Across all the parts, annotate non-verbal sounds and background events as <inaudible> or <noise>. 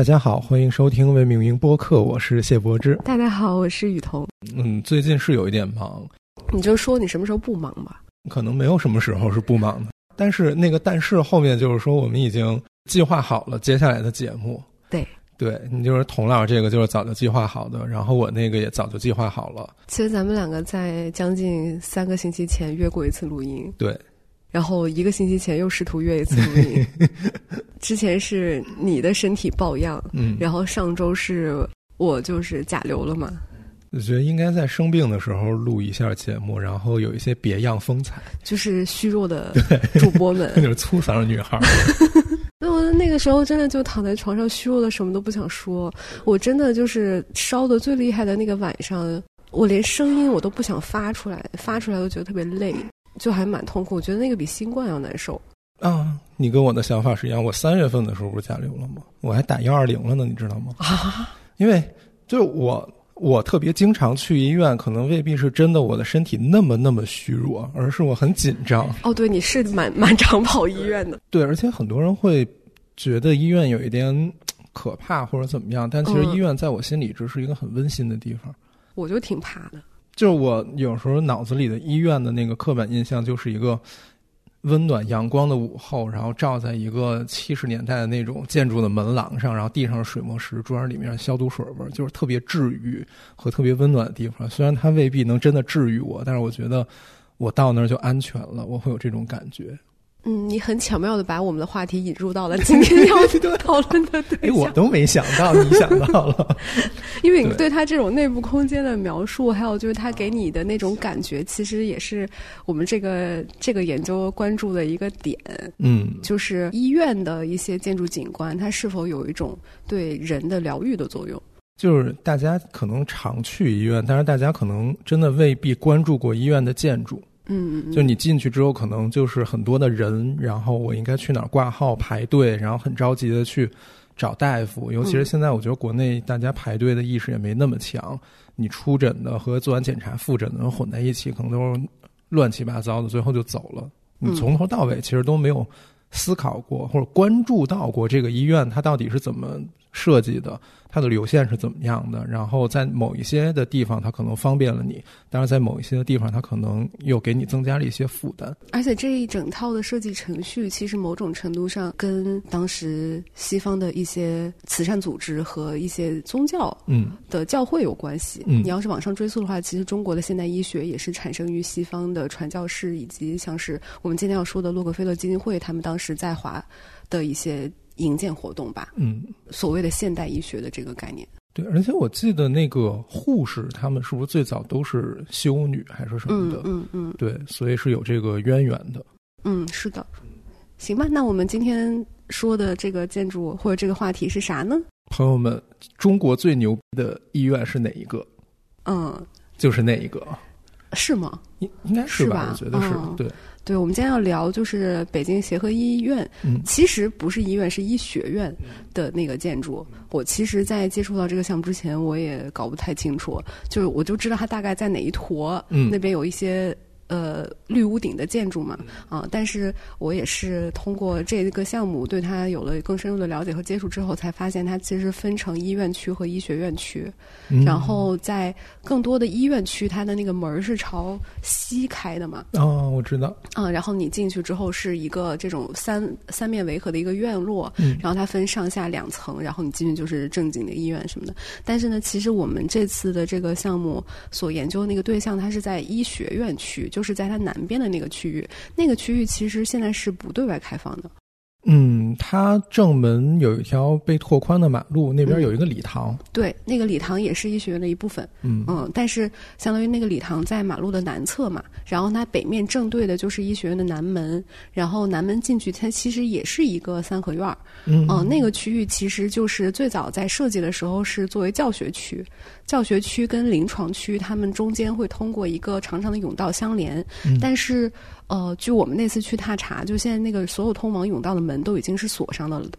大家好，欢迎收听未命名播客，我是谢柏芝。大家好，我是雨桐。嗯，最近是有一点忙，你就说你什么时候不忙吧。可能没有什么时候是不忙的，但是那个但是后面就是说我们已经计划好了接下来的节目。对，对你就是童老这个就是早就计划好的，然后我那个也早就计划好了。其实咱们两个在将近三个星期前约过一次录音，对，然后一个星期前又试图约一次录音。之前是你的身体抱恙，嗯，然后上周是我就是甲流了嘛。我觉得应该在生病的时候录一下节目，然后有一些别样风采，就是虚弱的主播们，<laughs> 那就是粗嗓女孩。<laughs> 那我那个时候真的就躺在床上虚弱的，什么都不想说。我真的就是烧的最厉害的那个晚上，我连声音我都不想发出来，发出来都觉得特别累，就还蛮痛苦。我觉得那个比新冠要难受。啊，你跟我的想法是一样。我三月份的时候不是甲流了吗？我还打幺二零了呢，你知道吗？啊，因为就是我。我特别经常去医院，可能未必是真的我的身体那么那么虚弱，而是我很紧张。哦，对，你是蛮 <laughs> 蛮常跑医院的。对，而且很多人会觉得医院有一点可怕或者怎么样，但其实医院在我心里一直是一个很温馨的地方。我就挺怕的。就是我有时候脑子里的医院的那个刻板印象就是一个。温暖阳光的午后，然后照在一个七十年代的那种建筑的门廊上，然后地上是水磨石砖，里面消毒水味儿，就是特别治愈和特别温暖的地方。虽然它未必能真的治愈我，但是我觉得我到那儿就安全了，我会有这种感觉。嗯，你很巧妙的把我们的话题引入到了今天要 <laughs> 讨论的对象。哎，我都没想到，你想到了。<laughs> 因为你对他这种内部空间的描述，还有就是他给你的那种感觉，其实也是我们这个这个研究关注的一个点。嗯，就是医院的一些建筑景观，它是否有一种对人的疗愈的作用？就是大家可能常去医院，但是大家可能真的未必关注过医院的建筑。嗯，就你进去之后，可能就是很多的人，然后我应该去哪儿挂号排队，然后很着急的去找大夫。尤其是现在，我觉得国内大家排队的意识也没那么强，你出诊的和做完检查复诊的混在一起，可能都是乱七八糟的，最后就走了。你从头到尾其实都没有思考过或者关注到过这个医院它到底是怎么设计的。它的流线是怎么样的？然后在某一些的地方，它可能方便了你；，但是在某一些的地方，它可能又给你增加了一些负担。而且这一整套的设计程序，其实某种程度上跟当时西方的一些慈善组织和一些宗教嗯的教会有关系。嗯，你要是往上追溯的话，其实中国的现代医学也是产生于西方的传教士，以及像是我们今天要说的洛克菲勒基金会，他们当时在华的一些。营建活动吧，嗯，所谓的现代医学的这个概念，对，而且我记得那个护士，他们是不是最早都是修女还是什么的？嗯嗯，对，所以是有这个渊源的。嗯，是的。行吧，那我们今天说的这个建筑或者这个话题是啥呢？朋友们，中国最牛逼的医院是哪一个？嗯，就是那一个，是吗？应应该是吧？我觉得是对。对，我们今天要聊就是北京协和医院，其实不是医院，是医学院的那个建筑。我其实，在接触到这个项目之前，我也搞不太清楚，就是我就知道它大概在哪一坨，嗯那边有一些。呃，绿屋顶的建筑嘛，啊，但是我也是通过这个项目对它有了更深入的了解和接触之后，才发现它其实分成医院区和医学院区，然后在更多的医院区，它的那个门是朝西开的嘛。哦，我知道。啊，然后你进去之后是一个这种三三面围合的一个院落，然后它分上下两层，然后你进去就是正经的医院什么的。但是呢，其实我们这次的这个项目所研究的那个对象，它是在医学院区，就。就是在它南边的那个区域，那个区域其实现在是不对外开放的。嗯，它正门有一条被拓宽的马路，那边有一个礼堂。对，那个礼堂也是医学院的一部分。嗯嗯，但是相当于那个礼堂在马路的南侧嘛，然后它北面正对的就是医学院的南门，然后南门进去，它其实也是一个三合院儿。嗯，那个区域其实就是最早在设计的时候是作为教学区，教学区跟临床区它们中间会通过一个长长的甬道相连，但是。呃，就我们那次去踏查，就现在那个所有通往甬道的门都已经是锁上的了。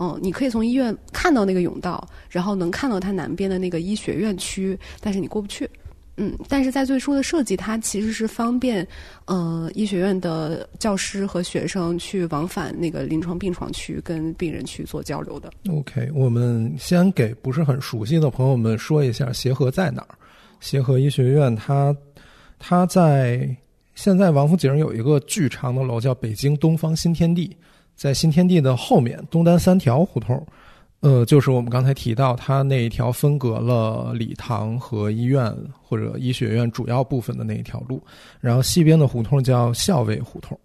嗯，你可以从医院看到那个甬道，然后能看到它南边的那个医学院区，但是你过不去。嗯，但是在最初的设计，它其实是方便，呃，医学院的教师和学生去往返那个临床病床区，跟病人去做交流的。OK，我们先给不是很熟悉的朋友们说一下协和在哪儿。协和医学院，它它在现在王府井有一个巨长的楼，叫北京东方新天地，在新天地的后面东单三条胡同。呃，就是我们刚才提到，它那一条分隔了礼堂和医院或者医学院主要部分的那一条路，然后西边的胡同叫校尉胡同，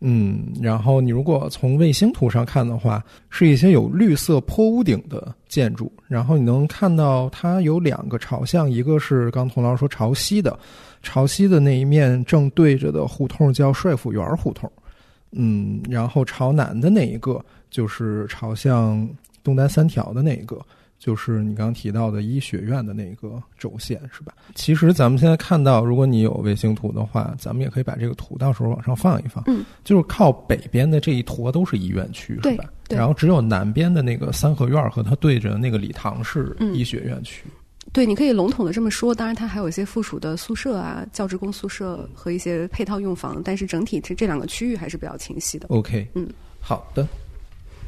嗯，然后你如果从卫星图上看的话，是一些有绿色坡屋顶的建筑，然后你能看到它有两个朝向，一个是刚童老师说朝西的，朝西的那一面正对着的胡同叫帅府园胡同，嗯，然后朝南的那一个就是朝向。东单三条的那一个，就是你刚刚提到的医学院的那个轴线，是吧？其实咱们现在看到，如果你有卫星图的话，咱们也可以把这个图到时候往上放一放。嗯，就是靠北边的这一坨都是医院区，是吧？然后只有南边的那个三合院和它对着那个礼堂是医学院区。对，你可以笼统的这么说。当然，它还有一些附属的宿舍啊、教职工宿舍和一些配套用房，但是整体这这两个区域还是比较清晰的。OK，嗯，好的。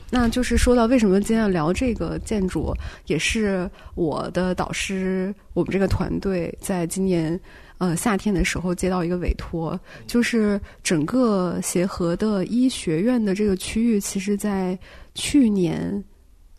那就是说到为什么今天要聊这个建筑，也是我的导师，我们这个团队在今年呃夏天的时候接到一个委托，就是整个协和的医学院的这个区域，其实在去年，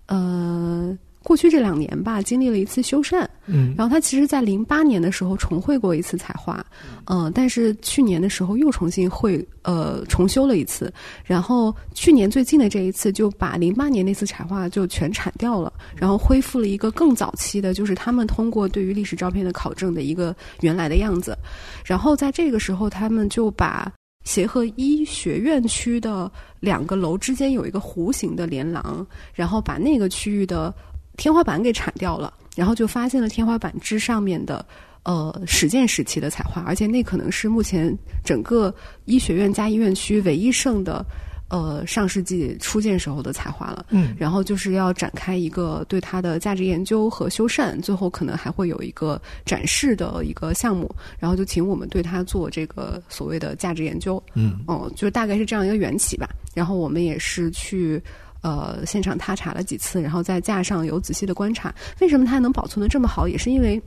呃。过去这两年吧，经历了一次修缮，嗯，然后他其实，在零八年的时候重绘过一次彩画，嗯，但是去年的时候又重新绘，呃，重修了一次，然后去年最近的这一次就把零八年那次彩画就全铲掉了，然后恢复了一个更早期的，就是他们通过对于历史照片的考证的一个原来的样子，然后在这个时候，他们就把协和医学院区的两个楼之间有一个弧形的连廊，然后把那个区域的。天花板给铲掉了，然后就发现了天花板之上面的呃始建时期的彩画，而且那可能是目前整个医学院加医院区唯一剩的呃上世纪初建时候的彩画了。嗯，然后就是要展开一个对它的价值研究和修缮，最后可能还会有一个展示的一个项目，然后就请我们对它做这个所谓的价值研究。嗯，哦，就大概是这样一个缘起吧。然后我们也是去。呃，现场踏查了几次，然后在架上有仔细的观察。为什么它能保存的这么好？也是因为，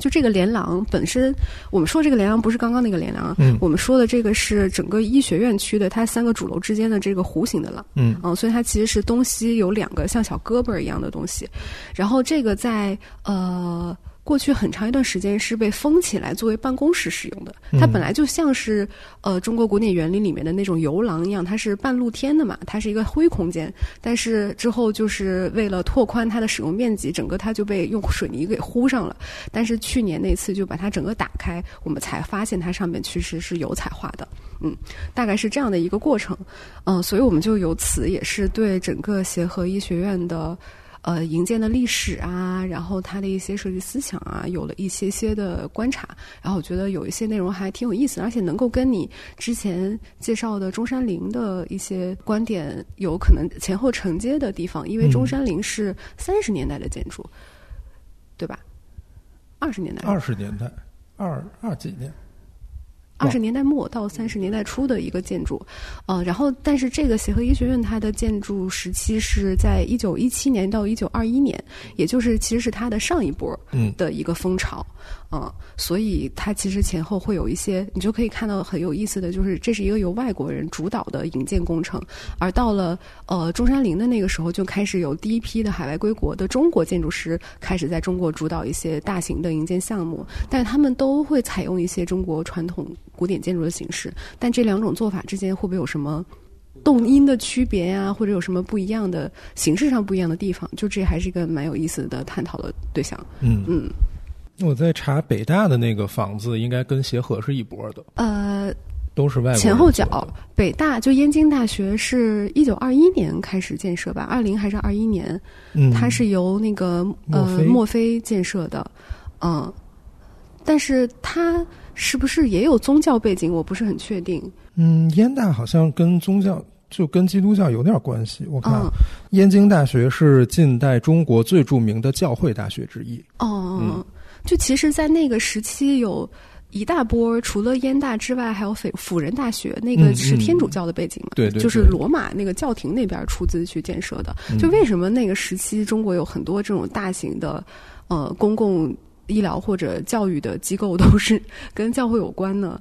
就这个连廊本身，我们说这个连廊不是刚刚那个连廊，嗯，我们说的这个是整个医学院区的它三个主楼之间的这个弧形的廊，嗯，嗯，所以它其实是东西有两个像小胳膊一样的东西。然后这个在呃。过去很长一段时间是被封起来作为办公室使用的。它本来就像是呃中国古典园林里面的那种游廊一样，它是半露天的嘛，它是一个灰空间。但是之后就是为了拓宽它的使用面积，整个它就被用水泥给糊上了。但是去年那次就把它整个打开，我们才发现它上面其实是有彩画的。嗯，大概是这样的一个过程。嗯，所以我们就由此也是对整个协和医学院的。呃，营建的历史啊，然后它的一些设计思想啊，有了一些些的观察，然后我觉得有一些内容还挺有意思，而且能够跟你之前介绍的中山陵的一些观点有可能前后承接的地方，因为中山陵是三十年代的建筑，对吧？二十年代，二十年代，二二几年。二十年代末到三十年代初的一个建筑，呃，然后但是这个协和医学院它的建筑时期是在一九一七年到一九二一年，也就是其实是它的上一波的一个风潮。嗯，所以它其实前后会有一些，你就可以看到很有意思的就是，这是一个由外国人主导的营建工程，而到了呃中山陵的那个时候，就开始有第一批的海外归国的中国建筑师开始在中国主导一些大型的营建项目，但是他们都会采用一些中国传统古典建筑的形式，但这两种做法之间会不会有什么动因的区别呀，或者有什么不一样的形式上不一样的地方？就这还是一个蛮有意思的探讨的对象。嗯嗯。我在查北大的那个房子，应该跟协和是一波的。呃，都是外国前后脚。北大就燕京大学是一九二一年开始建设吧？二零还是二一年？嗯，它是由那个呃墨菲建设的。嗯，但是它是不是也有宗教背景？我不是很确定。嗯，燕大好像跟宗教就跟基督教有点关系。我看燕京大学是近代中国最著名的教会大学之一。哦。就其实，在那个时期有。一大波，除了燕大之外，还有斐辅仁大学，那个是天主教的背景嘛？对对，就是罗马那个教廷那边出资去建设的。就为什么那个时期中国有很多这种大型的呃公共医疗或者教育的机构都是跟教会有关呢？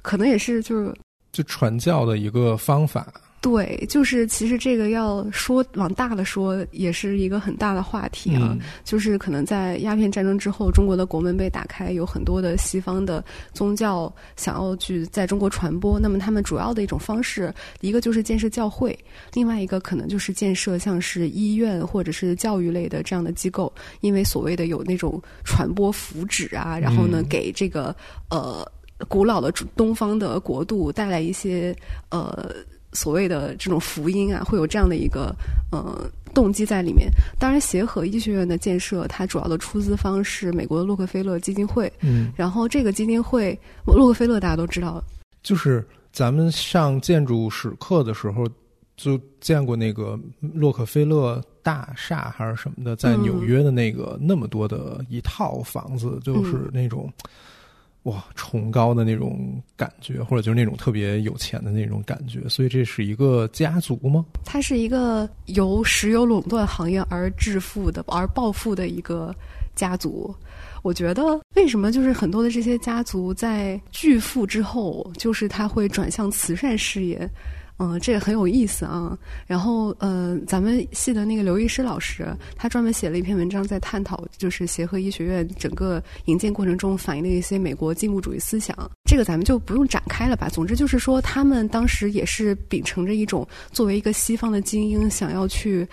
可能也是就是就传教的一个方法。对，就是其实这个要说往大了说，也是一个很大的话题啊。就是可能在鸦片战争之后，中国的国门被打开，有很多的西方的宗教想要去在中国传播。那么他们主要的一种方式，一个就是建设教会，另外一个可能就是建设像是医院或者是教育类的这样的机构。因为所谓的有那种传播福祉啊，然后呢，给这个呃古老的东方的国度带来一些呃。所谓的这种福音啊，会有这样的一个呃动机在里面。当然，协和医学院的建设，它主要的出资方是美国的洛克菲勒基金会。嗯，然后这个基金会，洛克菲勒大家都知道，就是咱们上建筑史课的时候就见过那个洛克菲勒大厦还是什么的，在纽约的那个那么多的一套房子，就是那种。哇，崇高的那种感觉，或者就是那种特别有钱的那种感觉，所以这是一个家族吗？它是一个由石油垄断行业而致富的、而暴富的一个家族。我觉得，为什么就是很多的这些家族在巨富之后，就是他会转向慈善事业？嗯，这个很有意思啊。然后，呃，咱们系的那个刘医师老师，他专门写了一篇文章，在探讨就是协和医学院整个营建过程中反映的一些美国进步主义思想。这个咱们就不用展开了吧。总之就是说，他们当时也是秉承着一种作为一个西方的精英，想要去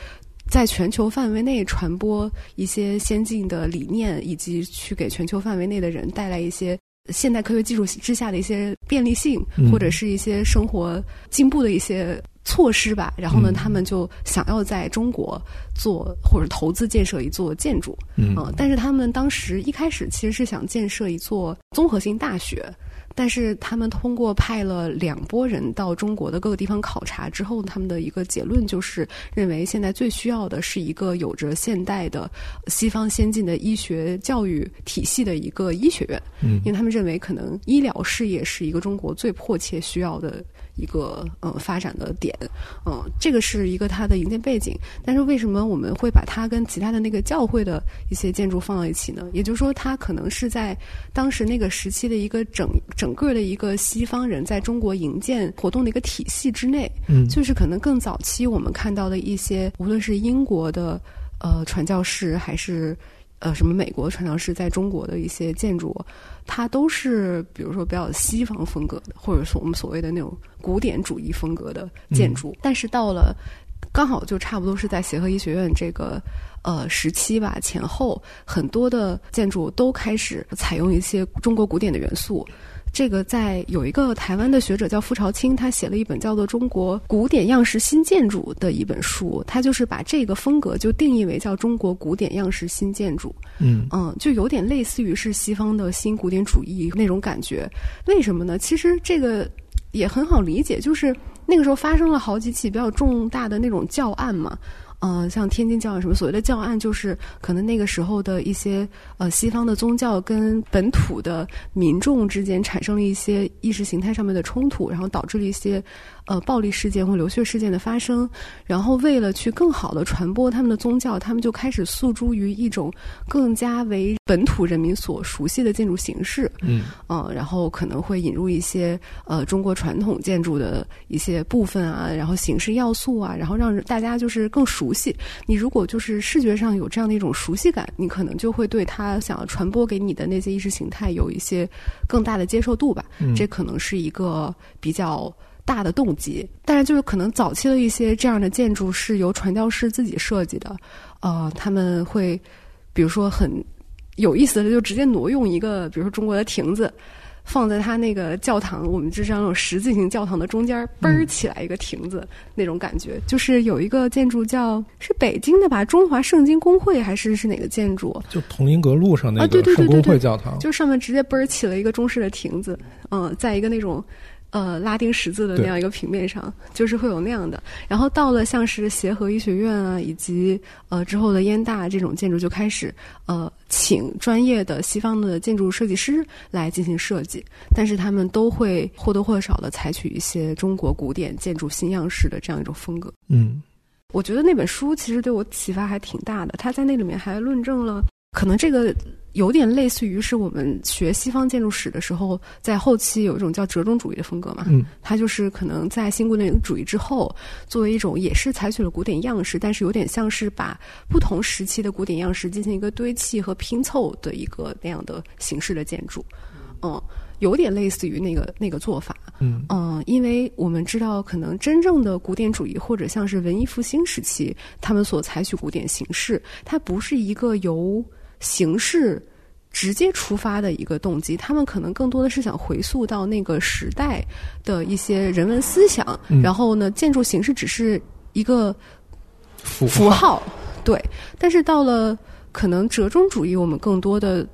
在全球范围内传播一些先进的理念，以及去给全球范围内的人带来一些。现代科学技术之下的一些便利性，或者是一些生活进步的一些措施吧。然后呢，他们就想要在中国做或者投资建设一座建筑。嗯，但是他们当时一开始其实是想建设一座综合性大学。但是他们通过派了两拨人到中国的各个地方考察之后，他们的一个结论就是认为现在最需要的是一个有着现代的西方先进的医学教育体系的一个医学院。嗯，因为他们认为可能医疗事业是一个中国最迫切需要的。一个呃发展的点，嗯，这个是一个它的营建背景。但是为什么我们会把它跟其他的那个教会的一些建筑放到一起呢？也就是说，它可能是在当时那个时期的一个整整个的一个西方人在中国营建活动的一个体系之内。嗯，就是可能更早期我们看到的一些，无论是英国的呃传教士，还是呃什么美国传教士，在中国的一些建筑。它都是，比如说比较西方风格的，或者说我们所谓的那种古典主义风格的建筑。但是到了刚好就差不多是在协和医学院这个呃时期吧前后，很多的建筑都开始采用一些中国古典的元素。这个在有一个台湾的学者叫傅朝清，他写了一本叫做《中国古典样式新建筑》的一本书，他就是把这个风格就定义为叫中国古典样式新建筑。嗯嗯，就有点类似于是西方的新古典主义那种感觉。为什么呢？其实这个也很好理解，就是那个时候发生了好几起比较重大的那种教案嘛。嗯，像天津教案什么所谓的教案，就是可能那个时候的一些呃西方的宗教跟本土的民众之间产生了一些意识形态上面的冲突，然后导致了一些。呃，暴力事件或流血事件的发生，然后为了去更好的传播他们的宗教，他们就开始诉诸于一种更加为本土人民所熟悉的建筑形式。嗯，呃，然后可能会引入一些呃中国传统建筑的一些部分啊，然后形式要素啊，然后让大家就是更熟悉。你如果就是视觉上有这样的一种熟悉感，你可能就会对他想要传播给你的那些意识形态有一些更大的接受度吧。这可能是一个比较。大的动机，但是就是可能早期的一些这样的建筑是由传教士自己设计的，呃，他们会比如说很有意思的，就直接挪用一个，比如说中国的亭子，放在他那个教堂，我们就像那种十字形教堂的中间，嘣儿起来一个亭子，那种感觉，就是有一个建筑叫是北京的吧，中华圣经公会还是是哪个建筑？就同英阁路上那个圣公会教堂，就上面直接嘣儿起了一个中式的亭子，嗯，在一个那种。呃拉丁十字的那样一个平面上，就是会有那样的。然后到了像是协和医学院啊，以及呃之后的燕大这种建筑，就开始呃请专业的西方的建筑设计师来进行设计，但是他们都会或多或少的采取一些中国古典建筑新样式的这样一种风格。嗯。我觉得那本书其实对我启发还挺大的。他在那里面还论证了，可能这个有点类似于是我们学西方建筑史的时候，在后期有一种叫折中主义的风格嘛。嗯，它就是可能在新古典主义之后，作为一种也是采取了古典样式，但是有点像是把不同时期的古典样式进行一个堆砌和拼凑的一个那样的形式的建筑。嗯。有点类似于那个那个做法，嗯嗯，因为我们知道，可能真正的古典主义或者像是文艺复兴时期，他们所采取古典形式，它不是一个由形式直接出发的一个动机，他们可能更多的是想回溯到那个时代的一些人文思想，然后呢，建筑形式只是一个符号，对。但是到了可能折中主义，我们更多的。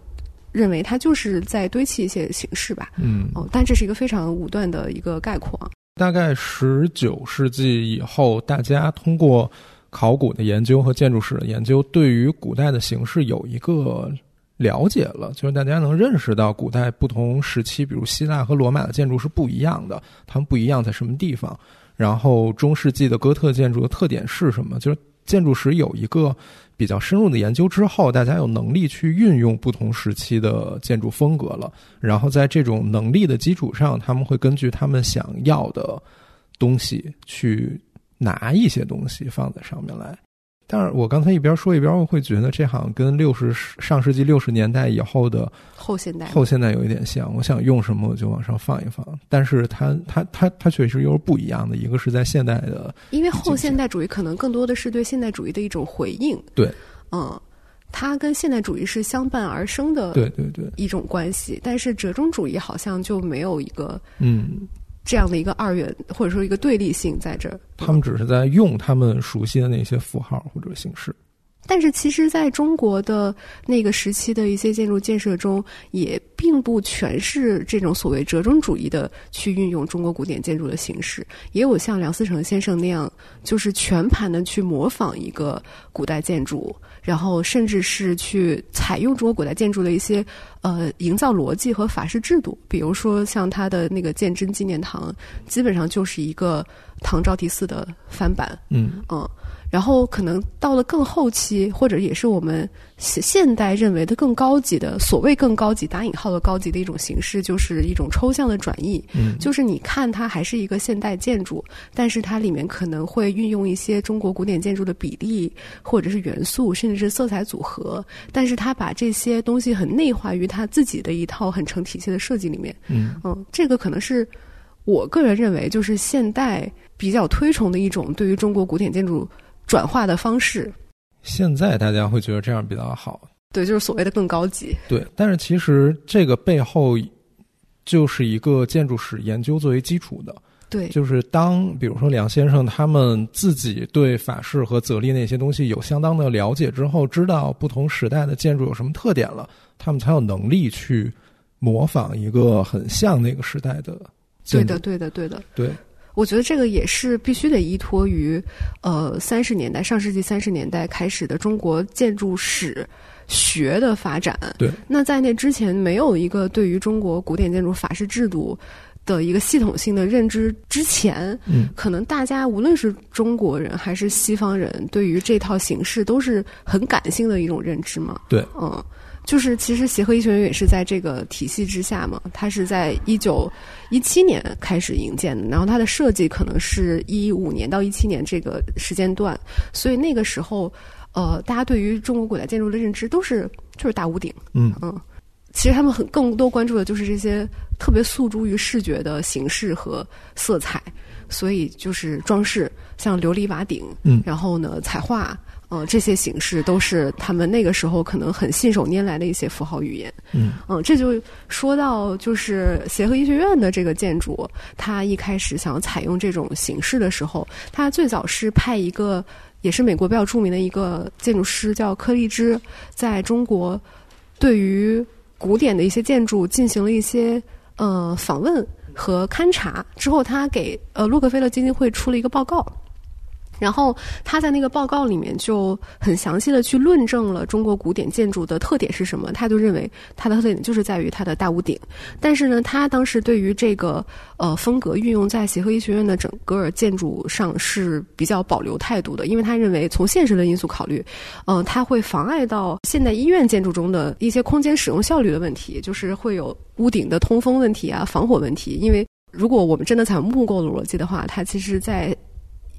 认为它就是在堆砌一些形式吧，嗯，哦，但这是一个非常武断的一个概括。大概十九世纪以后，大家通过考古的研究和建筑史的研究，对于古代的形式有一个了解了，就是大家能认识到古代不同时期，比如希腊和罗马的建筑是不一样的，它们不一样在什么地方？然后中世纪的哥特建筑的特点是什么？就是建筑史有一个。比较深入的研究之后，大家有能力去运用不同时期的建筑风格了。然后在这种能力的基础上，他们会根据他们想要的东西去拿一些东西放在上面来。但是我刚才一边说一边，我会觉得这好像跟六十上世纪六十年代以后的后现代后现代有一点像。我想用什么我就往上放一放，但是它它它它确实又是不一样的。一个是在现代的，因为后现代主义可能更多的是对现代主义的一种回应。对，嗯，它跟现代主义是相伴而生的，对对对，一种关系。但是折中主义好像就没有一个嗯。这样的一个二元或者说一个对立性在这儿，他们只是在用他们熟悉的那些符号或者形式。但是，其实在中国的那个时期的一些建筑建设中，也并不全是这种所谓折中主义的去运用中国古典建筑的形式，也有像梁思成先生那样，就是全盘的去模仿一个古代建筑。然后，甚至是去采用中国古代建筑的一些呃营造逻辑和法式制度，比如说像他的那个鉴真纪念堂，基本上就是一个唐招提寺的翻版。嗯嗯。然后可能到了更后期，或者也是我们现代认为的更高级的所谓更高级打引号的高级的一种形式，就是一种抽象的转译。嗯，就是你看它还是一个现代建筑，但是它里面可能会运用一些中国古典建筑的比例，或者是元素，甚至是色彩组合。但是它把这些东西很内化于它自己的一套很成体系的设计里面。嗯嗯，这个可能是我个人认为，就是现代比较推崇的一种对于中国古典建筑。转化的方式，现在大家会觉得这样比较好。对，就是所谓的更高级。对，但是其实这个背后就是一个建筑史研究作为基础的。对，就是当比如说梁先生他们自己对法式和泽利那些东西有相当的了解之后，知道不同时代的建筑有什么特点了，他们才有能力去模仿一个很像那个时代的。对的，对的，对的，对。我觉得这个也是必须得依托于，呃，三十年代上世纪三十年代开始的中国建筑史学的发展。对，那在那之前没有一个对于中国古典建筑法式制度的一个系统性的认知之前，嗯，可能大家无论是中国人还是西方人，对于这套形式都是很感性的一种认知嘛。对，嗯。就是其实协和医学院也是在这个体系之下嘛，它是在一九一七年开始营建的，然后它的设计可能是一五年到一七年这个时间段，所以那个时候，呃，大家对于中国古代建筑的认知都是就是大屋顶，嗯嗯，其实他们很更多关注的就是这些特别诉诸于视觉的形式和色彩，所以就是装饰，像琉璃瓦顶，嗯，然后呢彩画。呃，这些形式都是他们那个时候可能很信手拈来的一些符号语言。嗯，嗯，这就说到就是协和医学院的这个建筑，它一开始想要采用这种形式的时候，它最早是派一个也是美国比较著名的一个建筑师叫柯立芝，在中国对于古典的一些建筑进行了一些呃访问和勘察之后，他给呃洛克菲勒基金会出了一个报告。然后他在那个报告里面就很详细的去论证了中国古典建筑的特点是什么。他就认为它的特点就是在于它的大屋顶。但是呢，他当时对于这个呃风格运用在协和医学院的整个建筑上是比较保留态度的，因为他认为从现实的因素考虑，嗯，它会妨碍到现代医院建筑中的一些空间使用效率的问题，就是会有屋顶的通风问题啊、防火问题。因为如果我们真的采用木构的逻辑的话，它其实在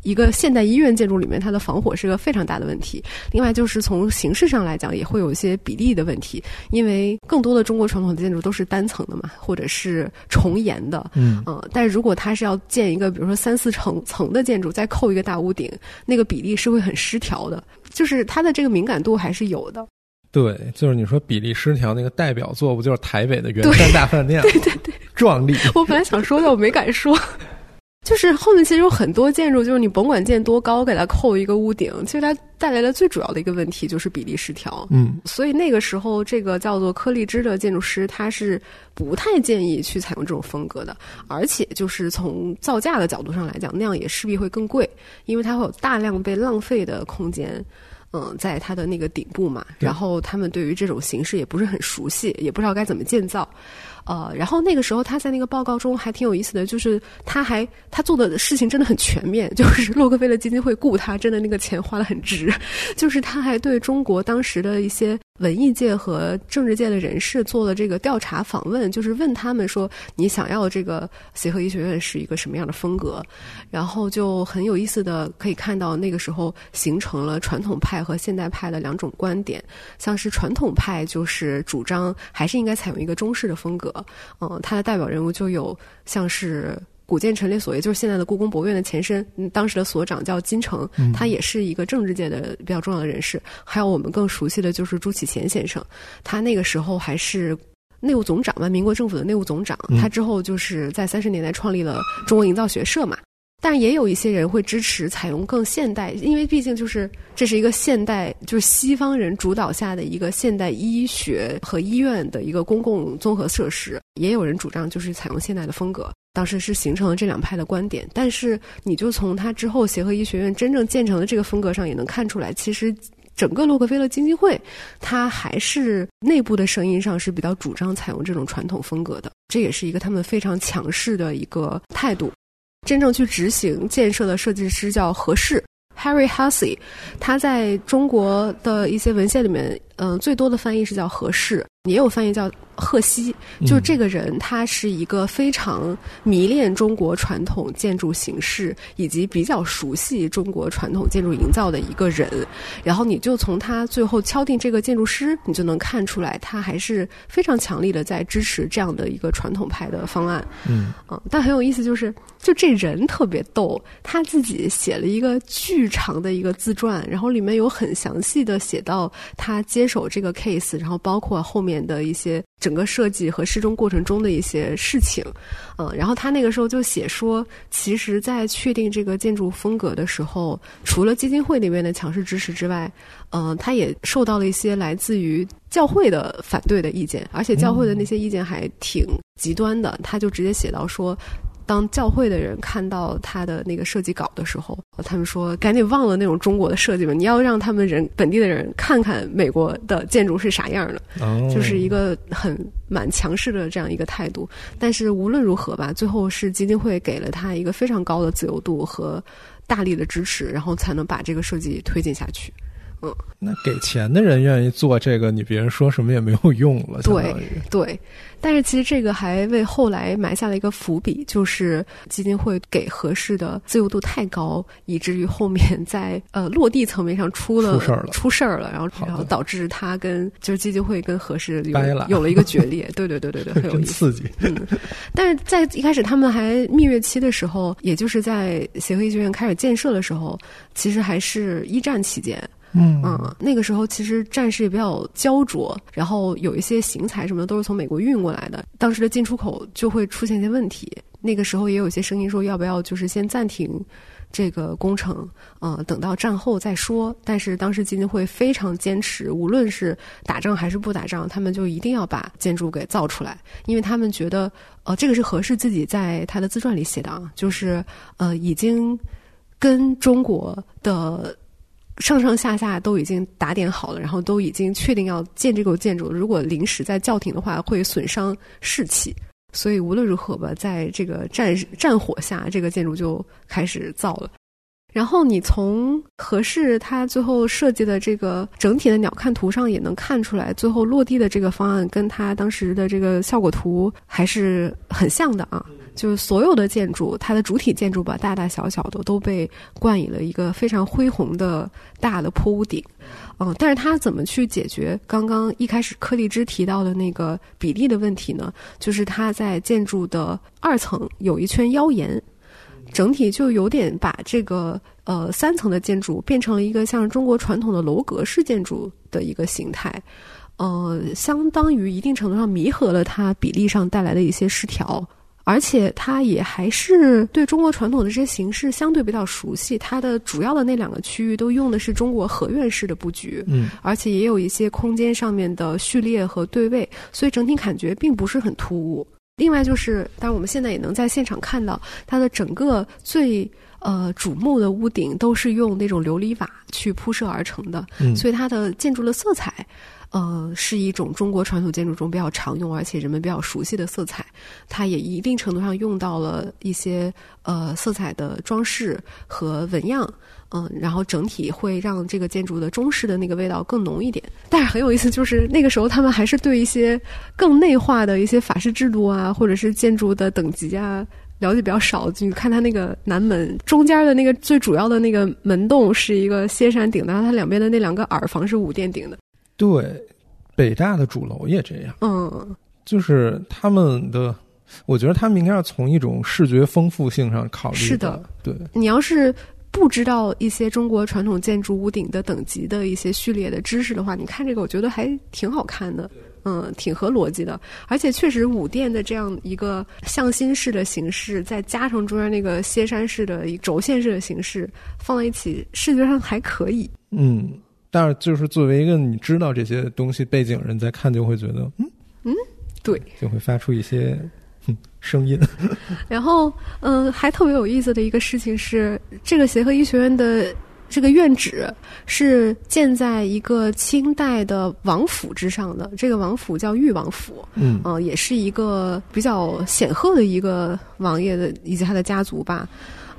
一个现代医院建筑里面，它的防火是个非常大的问题。另外，就是从形式上来讲，也会有一些比例的问题。因为更多的中国传统的建筑都是单层的嘛，或者是重檐的。嗯，呃，但是如果它是要建一个，比如说三四层层的建筑，再扣一个大屋顶，那个比例是会很失调的。就是它的这个敏感度还是有的。对，就是你说比例失调那个代表作，不就是台北的圆山大饭店？<laughs> 对对对，壮丽。<laughs> 我本来想说的，我没敢说。就是后面其实有很多建筑，就是你甭管建多高，给它扣一个屋顶，其实它带来的最主要的一个问题就是比例失调。嗯，所以那个时候，这个叫做柯立芝的建筑师，他是不太建议去采用这种风格的，而且就是从造价的角度上来讲，那样也势必会更贵，因为它会有大量被浪费的空间。嗯，在它的那个顶部嘛，然后他们对于这种形式也不是很熟悉，也不知道该怎么建造。呃，然后那个时候他在那个报告中还挺有意思的，就是他还他做的事情真的很全面，<laughs> 就是洛克菲勒基金会雇他，真的那个钱花的很值。<laughs> 就是他还对中国当时的一些文艺界和政治界的人士做了这个调查访问，就是问他们说你想要这个协和医学院是一个什么样的风格？然后就很有意思的可以看到那个时候形成了传统派和现代派的两种观点，像是传统派就是主张还是应该采用一个中式的风格。嗯，他的代表人物就有像是古建陈列所，也就是现在的故宫博物院的前身，当时的所长叫金城，他也是一个政治界的比较重要的人士。还有我们更熟悉的就是朱启贤先生，他那个时候还是内务总长嘛，民国政府的内务总长。他之后就是在三十年代创立了中国营造学社嘛。但也有一些人会支持采用更现代，因为毕竟就是这是一个现代，就是西方人主导下的一个现代医学和医院的一个公共综合设施。也有人主张就是采用现代的风格，当时是形成了这两派的观点。但是你就从他之后协和医学院真正建成的这个风格上也能看出来，其实整个洛克菲勒基金会，它还是内部的声音上是比较主张采用这种传统风格的。这也是一个他们非常强势的一个态度。真正去执行建设的设计师叫何适 Harry Hussey，他在中国的一些文献里面，嗯，最多的翻译是叫何氏，也有翻译叫。贺西，就这个人，他是一个非常迷恋中国传统建筑形式，以及比较熟悉中国传统建筑营造的一个人。然后你就从他最后敲定这个建筑师，你就能看出来，他还是非常强力的在支持这样的一个传统派的方案。嗯，啊，但很有意思，就是就这人特别逗，他自己写了一个巨长的一个自传，然后里面有很详细的写到他接手这个 case，然后包括后面的一些。整个设计和施工过程中的一些事情，嗯，然后他那个时候就写说，其实，在确定这个建筑风格的时候，除了基金会那边的强势支持之外，嗯，他也受到了一些来自于教会的反对的意见，而且教会的那些意见还挺极端的。他就直接写到说。当教会的人看到他的那个设计稿的时候，他们说：“赶紧忘了那种中国的设计吧，你要让他们人本地的人看看美国的建筑是啥样的。”就是一个很蛮强势的这样一个态度。但是无论如何吧，最后是基金会给了他一个非常高的自由度和大力的支持，然后才能把这个设计推进下去。嗯，那给钱的人愿意做这个，你别人说什么也没有用了。对对，但是其实这个还为后来埋下了一个伏笔，就是基金会给合适的自由度太高，以至于后面在呃落地层面上出了出事儿了，出事儿了，然后然后导致他跟就是基金会跟合适掰了，有了一个决裂。对对对对对，很有意思，<laughs> 刺激。嗯，但是在一开始他们还蜜月期的时候，也就是在协和医学院开始建设的时候，其实还是一战期间。嗯嗯那个时候其实战事也比较焦灼，然后有一些型材什么的都是从美国运过来的，当时的进出口就会出现一些问题。那个时候也有一些声音说，要不要就是先暂停这个工程，呃，等到战后再说。但是当时基金会非常坚持，无论是打仗还是不打仗，他们就一定要把建筑给造出来，因为他们觉得，呃，这个是何氏自己在他的自传里写的啊，就是呃，已经跟中国的上上下下都已经打点好了，然后都已经确定要建这个建筑，如果临时再叫停的话，会损伤士气。所以无论如何吧，在这个战战火下，这个建筑就开始造了。然后你从何氏他最后设计的这个整体的鸟瞰图上也能看出来，最后落地的这个方案跟他当时的这个效果图还是很像的啊。就是所有的建筑，它的主体建筑吧，大大小小的都被冠以了一个非常恢宏的大的坡屋顶。嗯，但是它怎么去解决刚刚一开始柯立芝提到的那个比例的问题呢？就是它在建筑的二层有一圈腰檐。整体就有点把这个呃三层的建筑变成了一个像中国传统的楼阁式建筑的一个形态，呃，相当于一定程度上弥合了它比例上带来的一些失调，而且它也还是对中国传统的这些形式相对比较熟悉。它的主要的那两个区域都用的是中国合院式的布局，嗯，而且也有一些空间上面的序列和对位，所以整体感觉并不是很突兀。另外就是，当然我们现在也能在现场看到，它的整个最呃瞩目的屋顶都是用那种琉璃瓦去铺设而成的，所以它的建筑的色彩，呃，是一种中国传统建筑中比较常用而且人们比较熟悉的色彩。它也一定程度上用到了一些呃色彩的装饰和纹样。嗯，然后整体会让这个建筑的中式的那个味道更浓一点。但是很有意思，就是那个时候他们还是对一些更内化的一些法式制度啊，或者是建筑的等级啊了解比较少。就你看它那个南门中间的那个最主要的那个门洞是一个歇山顶，然后它两边的那两个耳房是五殿顶的。对，北大的主楼也这样。嗯，就是他们的，我觉得他们应该要从一种视觉丰富性上考虑。是的，对你要是。不知道一些中国传统建筑屋顶的等级的一些序列的知识的话，你看这个，我觉得还挺好看的，嗯，挺合逻辑的。而且确实五殿的这样一个向心式的形式，再加上中间那个歇山式的轴线式的形式放在一起，视觉上还可以。嗯，但是就是作为一个你知道这些东西背景人在看，就会觉得，嗯嗯，对，就会发出一些。声音，<laughs> 然后嗯，还特别有意思的一个事情是，这个协和医学院的这个院址是建在一个清代的王府之上的，这个王府叫裕王府，嗯，呃，也是一个比较显赫的一个王爷的以及他的家族吧，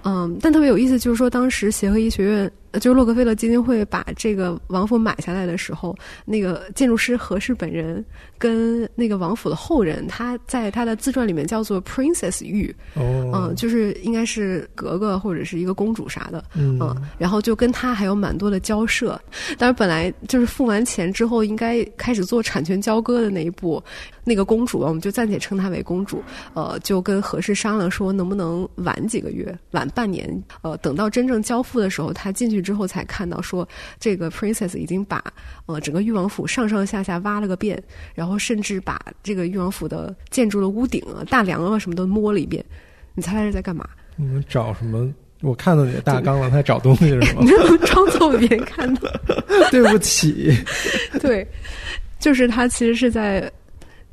嗯，但特别有意思就是说，当时协和医学院。就是洛克菲勒基金会把这个王府买下来的时候，那个建筑师何氏本人跟那个王府的后人，他在他的自传里面叫做 Princess 玉，嗯，就是应该是格格或者是一个公主啥的，嗯，然后就跟他还有蛮多的交涉。但是本来就是付完钱之后，应该开始做产权交割的那一步，那个公主我们就暂且称她为公主，呃，就跟何氏商量说能不能晚几个月，晚半年，呃，等到真正交付的时候，他进去。之后才看到说，这个 princess 已经把呃整个裕王府上上下下挖了个遍，然后甚至把这个裕王府的建筑的屋顶啊、大梁啊什么都摸了一遍。你猜他是在干嘛？你们找什么？我看到你的大纲了，他在找东西是吗？<laughs> 你装作别人看的。<laughs> 对不起。对，就是他其实是在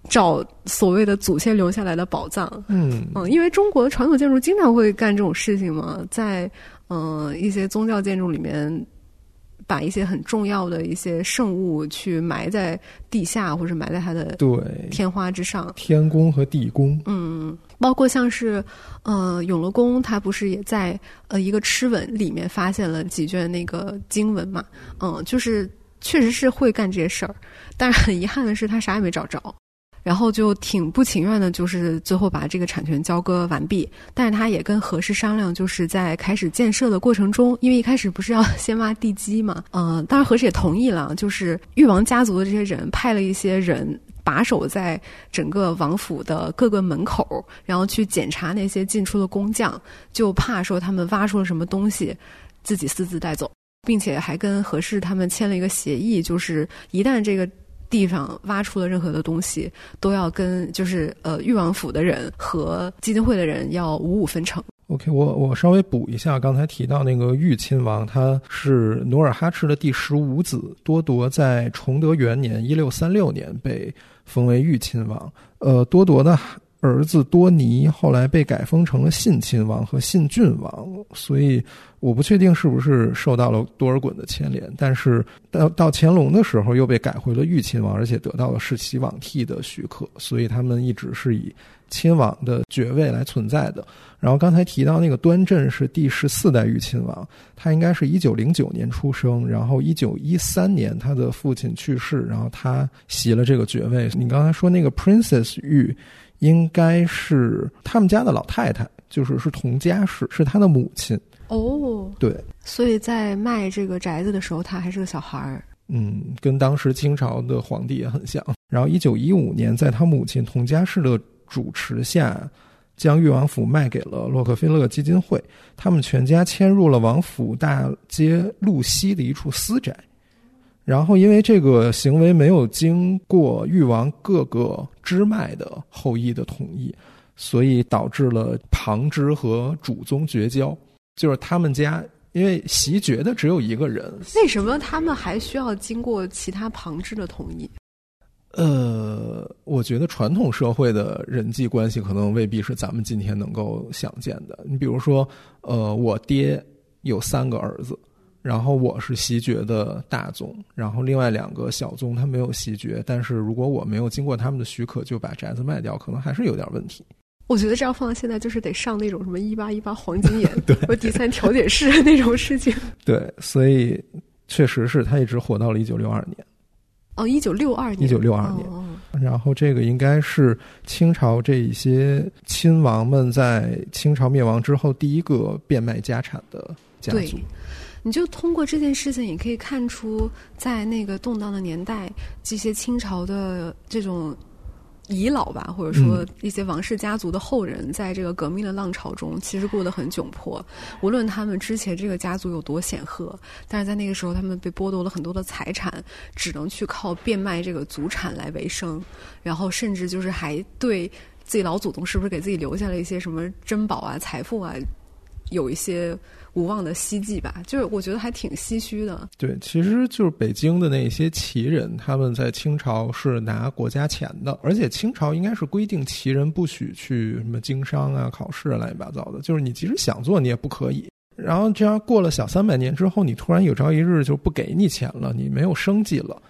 找所谓的祖先留下来的宝藏。嗯嗯，因为中国传统建筑经常会干这种事情嘛，在。嗯，一些宗教建筑里面，把一些很重要的一些圣物去埋在地下，或者埋在它的对天花之上，天宫和地宫。嗯，包括像是呃永乐宫，它不是也在呃一个螭吻里面发现了几卷那个经文嘛？嗯，就是确实是会干这些事儿，但是很遗憾的是，他啥也没找着。然后就挺不情愿的，就是最后把这个产权交割完毕。但是他也跟何氏商量，就是在开始建设的过程中，因为一开始不是要 <laughs> 先挖地基嘛，嗯，当然何氏也同意了，就是裕王家族的这些人派了一些人把守在整个王府的各个门口，然后去检查那些进出的工匠，就怕说他们挖出了什么东西，自己私自带走，并且还跟何氏他们签了一个协议，就是一旦这个。地上挖出了任何的东西，都要跟就是呃裕王府的人和基金会的人要五五分成。OK，我我稍微补一下，刚才提到那个裕亲王，他是努尔哈赤的第十五子，多铎在崇德元年（一六三六年）被封为裕亲王。呃，多铎呢儿子多尼后来被改封成了信亲王和信郡王，所以我不确定是不是受到了多尔衮的牵连。但是到到乾隆的时候又被改回了裕亲王，而且得到了世袭罔替的许可，所以他们一直是以。亲王的爵位来存在的。然后刚才提到那个端镇是第十四代裕亲王，他应该是一九零九年出生，然后一九一三年他的父亲去世，然后他袭了这个爵位。你刚才说那个 Princess 裕，<laughs> 应该是他们家的老太太，就是是佟家氏，是他的母亲。哦，对，所以在卖这个宅子的时候，他还是个小孩儿。嗯，跟当时清朝的皇帝也很像。然后一九一五年，在他母亲佟家氏的。主持下，将裕王府卖给了洛克菲勒基金会，他们全家迁入了王府大街路西的一处私宅。然后，因为这个行为没有经过裕王各个支脉的后裔的同意，所以导致了旁支和主宗绝交。就是他们家，因为袭爵的只有一个人，为什么他们还需要经过其他旁支的同意？呃，我觉得传统社会的人际关系可能未必是咱们今天能够想见的。你比如说，呃，我爹有三个儿子，然后我是袭爵的大宗，然后另外两个小宗他没有袭爵，但是如果我没有经过他们的许可就把宅子卖掉，可能还是有点问题。我觉得这样放到现在，就是得上那种什么一八一八黄金眼，对，<laughs> 或第三调解室那种事情。对，所以确实是他一直活到了一九六二年。哦，一九六二年，一九六二年，然后这个应该是清朝这一些亲王们在清朝灭亡之后第一个变卖家产的家族。对，你就通过这件事情，也可以看出，在那个动荡的年代，这些清朝的这种。遗老吧，或者说一些王室家族的后人，在这个革命的浪潮中，其实过得很窘迫。无论他们之前这个家族有多显赫，但是在那个时候，他们被剥夺了很多的财产，只能去靠变卖这个祖产来为生。然后，甚至就是还对自己老祖宗是不是给自己留下了一些什么珍宝啊、财富啊，有一些。无望的希冀吧，就是我觉得还挺唏嘘的。对，其实就是北京的那些旗人，他们在清朝是拿国家钱的，而且清朝应该是规定旗人不许去什么经商啊、考试乱七八糟的，就是你即使想做，你也不可以。然后这样过了小三百年之后，你突然有朝一日就不给你钱了，你没有生计了。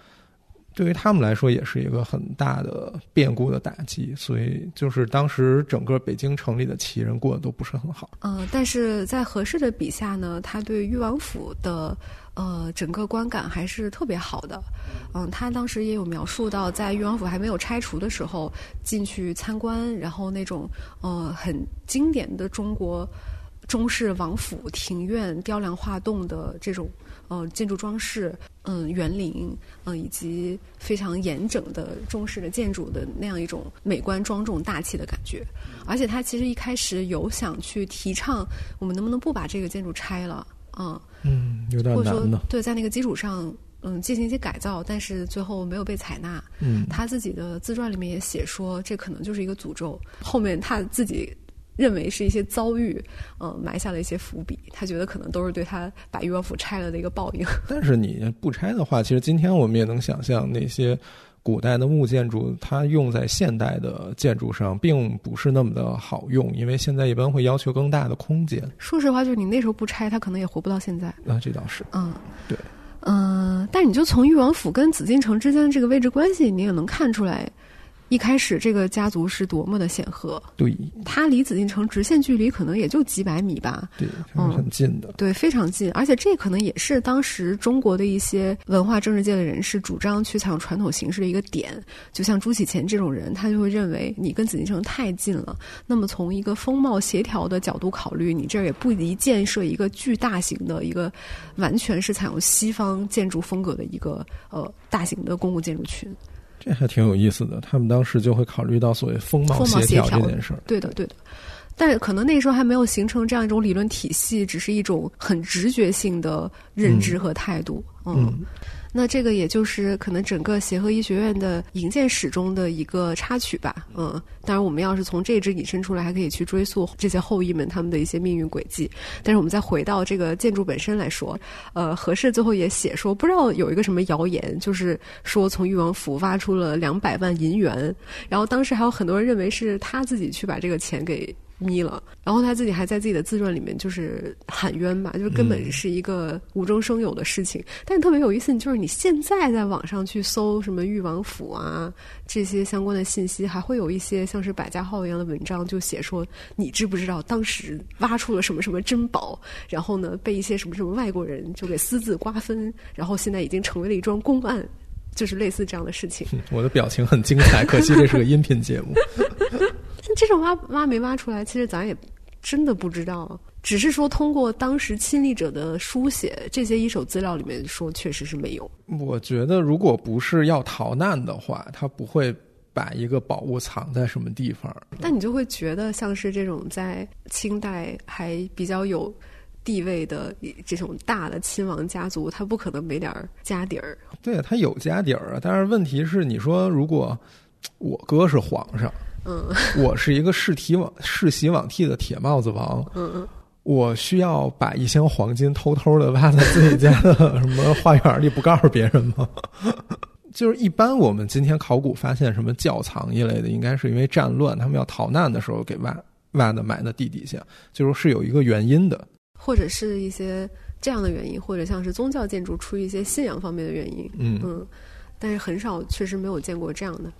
对于他们来说，也是一个很大的变故的打击，所以就是当时整个北京城里的旗人过得都不是很好。嗯，但是在何氏的笔下呢，他对裕王府的呃整个观感还是特别好的。嗯，他当时也有描述到，在裕王府还没有拆除的时候进去参观，然后那种呃很经典的中国中式王府庭院雕梁画栋的这种。呃，建筑装饰，嗯，园林，嗯，以及非常严整的中式的建筑的那样一种美观、庄重、大气的感觉。而且他其实一开始有想去提倡，我们能不能不把这个建筑拆了？嗯嗯，有点难的。对，在那个基础上，嗯，进行一些改造，但是最后没有被采纳。嗯，他自己的自传里面也写说，这可能就是一个诅咒。后面他自己。认为是一些遭遇，呃，埋下了一些伏笔。他觉得可能都是对他把裕王府拆了的一个报应。<laughs> 但是你不拆的话，其实今天我们也能想象，那些古代的木建筑，它用在现代的建筑上，并不是那么的好用，因为现在一般会要求更大的空间。说实话，就是你那时候不拆，它可能也活不到现在。啊，这倒是。嗯，对。嗯，但你就从裕王府跟紫禁城之间的这个位置关系，你也能看出来。一开始这个家族是多么的显赫，对，它离紫禁城直线距离可能也就几百米吧，对，很近的，对，非常近，而且这可能也是当时中国的一些文化政治界的人士主张去采用传统形式的一个点。就像朱启潜这种人，他就会认为你跟紫禁城太近了，那么从一个风貌协调的角度考虑，你这儿也不宜建设一个巨大型的一个完全是采用西方建筑风格的一个呃大型的公共建筑群。这还挺有意思的，他们当时就会考虑到所谓风貌协调这件事儿。对的，对的。但是可能那时候还没有形成这样一种理论体系，只是一种很直觉性的认知和态度。嗯。那这个也就是可能整个协和医学院的营建史中的一个插曲吧。嗯，当然我们要是从这支引申出来，还可以去追溯这些后裔们他们的一些命运轨迹。但是我们再回到这个建筑本身来说，呃，何氏最后也写说，不知道有一个什么谣言，就是说从裕王府挖出了两百万银元，然后当时还有很多人认为是他自己去把这个钱给。眯了，然后他自己还在自己的自传里面就是喊冤吧，就是根本是一个无中生有的事情。但特别有意思，就是你现在在网上去搜什么裕王府啊这些相关的信息，还会有一些像是百家号一样的文章，就写说你知不知道当时挖出了什么什么珍宝，然后呢被一些什么什么外国人就给私自瓜分，然后现在已经成为了一桩公案，就是类似这样的事情。我的表情很精彩，可惜这是个音频节目。<laughs> 这种挖挖没挖出来，其实咱也真的不知道。只是说通过当时亲历者的书写，这些一手资料里面说，确实是没有。我觉得，如果不是要逃难的话，他不会把一个宝物藏在什么地方。但你就会觉得，像是这种在清代还比较有地位的这种大的亲王家族，他不可能没点家底儿。对他有家底儿啊，但是问题是，你说如果我哥是皇上。嗯，我是一个世袭罔世袭罔替的铁帽子王。嗯嗯，我需要把一箱黄金偷偷的挖在自己家的什么花园里，不告诉别人吗？<laughs> 就是一般我们今天考古发现什么窖藏一类的，应该是因为战乱，他们要逃难的时候给挖挖的埋在地底下，就是是有一个原因的，或者是一些这样的原因，或者像是宗教建筑出于一些信仰方面的原因。嗯嗯，但是很少，确实没有见过这样的。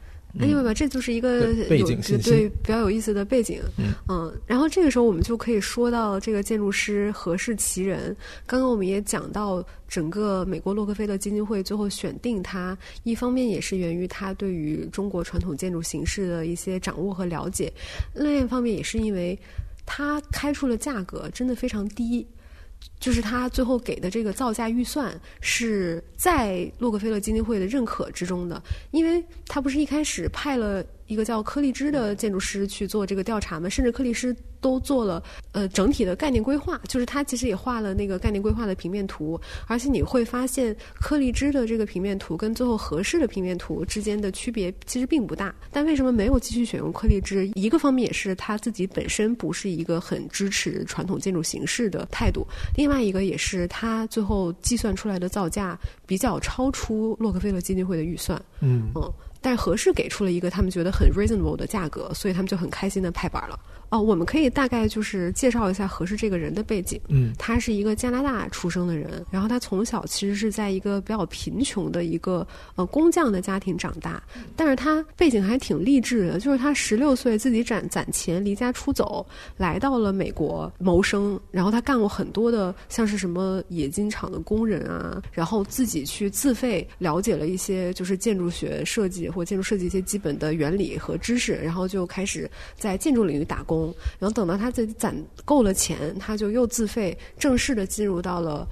因为吧，这就是一个背景信息，对比较有意思的背景。嗯，然后这个时候我们就可以说到这个建筑师何氏其人。刚刚我们也讲到，整个美国洛克菲勒基金会最后选定他，一方面也是源于他对于中国传统建筑形式的一些掌握和了解，另一方面也是因为他开出了价格真的非常低。就是他最后给的这个造价预算是在洛克菲勒基金会的认可之中的，因为他不是一开始派了。一个叫柯立芝的建筑师去做这个调查嘛，甚至柯立芝都做了呃整体的概念规划，就是他其实也画了那个概念规划的平面图，而且你会发现柯立芝的这个平面图跟最后合适的平面图之间的区别其实并不大。但为什么没有继续选用柯立芝？一个方面也是他自己本身不是一个很支持传统建筑形式的态度，另外一个也是他最后计算出来的造价比较超出洛克菲勒基金会的预算。嗯嗯。但合适给出了一个他们觉得很 reasonable 的价格，所以他们就很开心的拍板了。哦，我们可以大概就是介绍一下何适这个人的背景。嗯，他是一个加拿大出生的人，然后他从小其实是在一个比较贫穷的一个呃工匠的家庭长大，但是他背景还挺励志的，就是他十六岁自己攒攒钱离家出走，来到了美国谋生，然后他干过很多的像是什么冶金厂的工人啊，然后自己去自费了解了一些就是建筑学设计或建筑设计一些基本的原理和知识，然后就开始在建筑领域打工。然后等到他自己攒够了钱，他就又自费正式的进入到了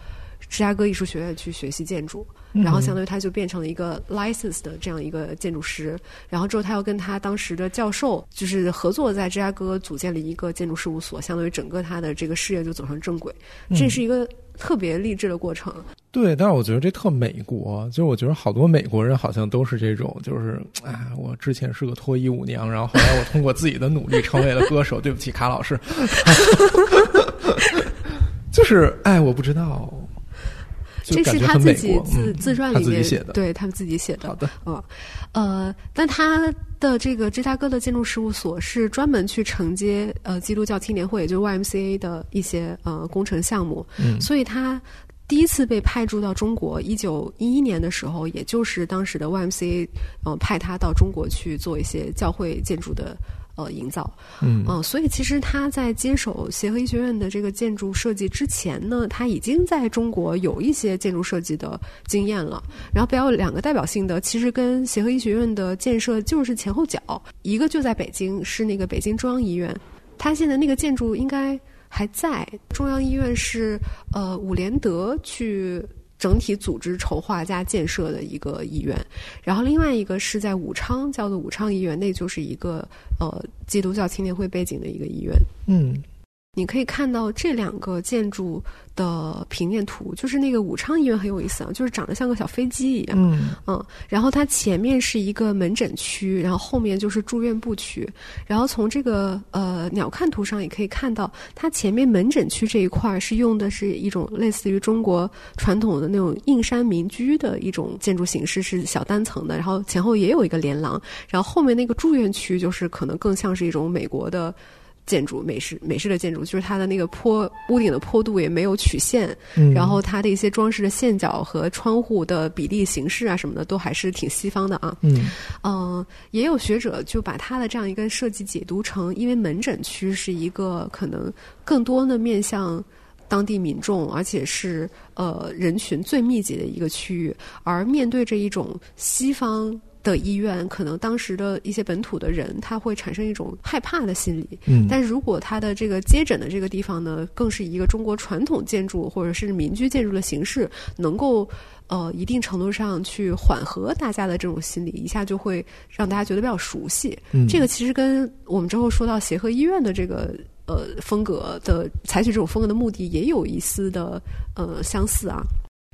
芝加哥艺术学院去学习建筑。然后相当于他就变成了一个 licensed 的这样一个建筑师。然后之后他又跟他当时的教授就是合作，在芝加哥组建了一个建筑事务所，相当于整个他的这个事业就走上正轨。这是一个特别励志的过程。对，但是我觉得这特美国，就是我觉得好多美国人好像都是这种，就是哎，我之前是个脱衣舞娘，然后后来我通过自己的努力成为了歌手。<laughs> 对不起，卡老师，<laughs> 就是哎，我不知道。这是他自己自自传里面写的，对他们自己写的。好的，嗯，呃，但他的这个芝加哥的建筑事务所是专门去承接呃基督教青年会，也就是 YMCA 的一些呃工程项目，嗯，所以他第一次被派驻到中国，一九一一年的时候，也就是当时的 YMCA 呃派他到中国去做一些教会建筑的。呃，营造，嗯，嗯，所以其实他在接手协和医学院的这个建筑设计之前呢，他已经在中国有一些建筑设计的经验了。然后比较两个代表性的，其实跟协和医学院的建设就是前后脚，一个就在北京，是那个北京中央医院，它现在那个建筑应该还在。中央医院是呃伍连德去。整体组织筹划加建设的一个医院，然后另外一个是在武昌，叫做武昌医院，那就是一个呃基督教青年会背景的一个医院。嗯。你可以看到这两个建筑的平面图，就是那个武昌医院很有意思啊，就是长得像个小飞机一样。嗯嗯，然后它前面是一个门诊区，然后后面就是住院部区。然后从这个呃鸟瞰图上也可以看到，它前面门诊区这一块儿是用的是一种类似于中国传统的那种硬山民居的一种建筑形式，是小单层的，然后前后也有一个连廊。然后后面那个住院区就是可能更像是一种美国的。建筑美式美式的建筑，就是它的那个坡屋顶的坡度也没有曲线，然后它的一些装饰的线角和窗户的比例形式啊什么的，都还是挺西方的啊。嗯嗯，也有学者就把它的这样一个设计解读成，因为门诊区是一个可能更多的面向当地民众，而且是呃人群最密集的一个区域，而面对着一种西方。的医院，可能当时的一些本土的人，他会产生一种害怕的心理。嗯，但是如果他的这个接诊的这个地方呢，更是一个中国传统建筑或者是民居建筑的形式，能够呃一定程度上去缓和大家的这种心理，一下就会让大家觉得比较熟悉。嗯，这个其实跟我们之后说到协和医院的这个呃风格的采取这种风格的目的，也有一丝的呃相似啊。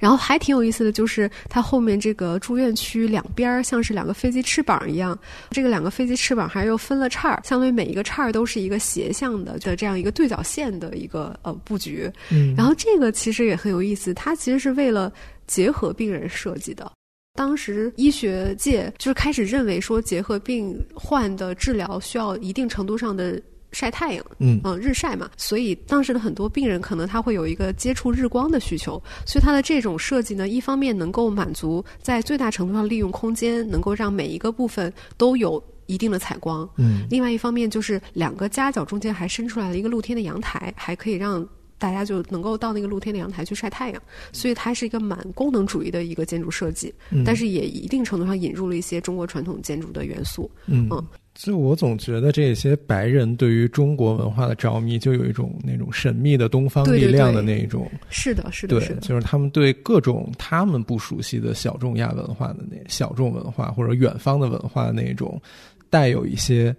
然后还挺有意思的就是，它后面这个住院区两边像是两个飞机翅膀一样，这个两个飞机翅膀还又分了叉儿，相当于每一个叉儿都是一个斜向的的这样一个对角线的一个呃布局。嗯，然后这个其实也很有意思，它其实是为了结合病人设计的。当时医学界就是开始认为说，结核病患的治疗需要一定程度上的。晒太阳，嗯。嗯，日晒嘛，所以当时的很多病人可能他会有一个接触日光的需求，所以它的这种设计呢，一方面能够满足在最大程度上利用空间，能够让每一个部分都有一定的采光，嗯，另外一方面就是两个夹角中间还伸出来了一个露天的阳台，还可以让大家就能够到那个露天的阳台去晒太阳，所以它是一个蛮功能主义的一个建筑设计，但是也一定程度上引入了一些中国传统建筑的元素，嗯。就我总觉得这些白人对于中国文化的着迷，就有一种那种神秘的东方力量的那一种。是的，是的，对，就是他们对各种他们不熟悉的小众亚文化的那小众文化或者远方的文化那种，带有一些。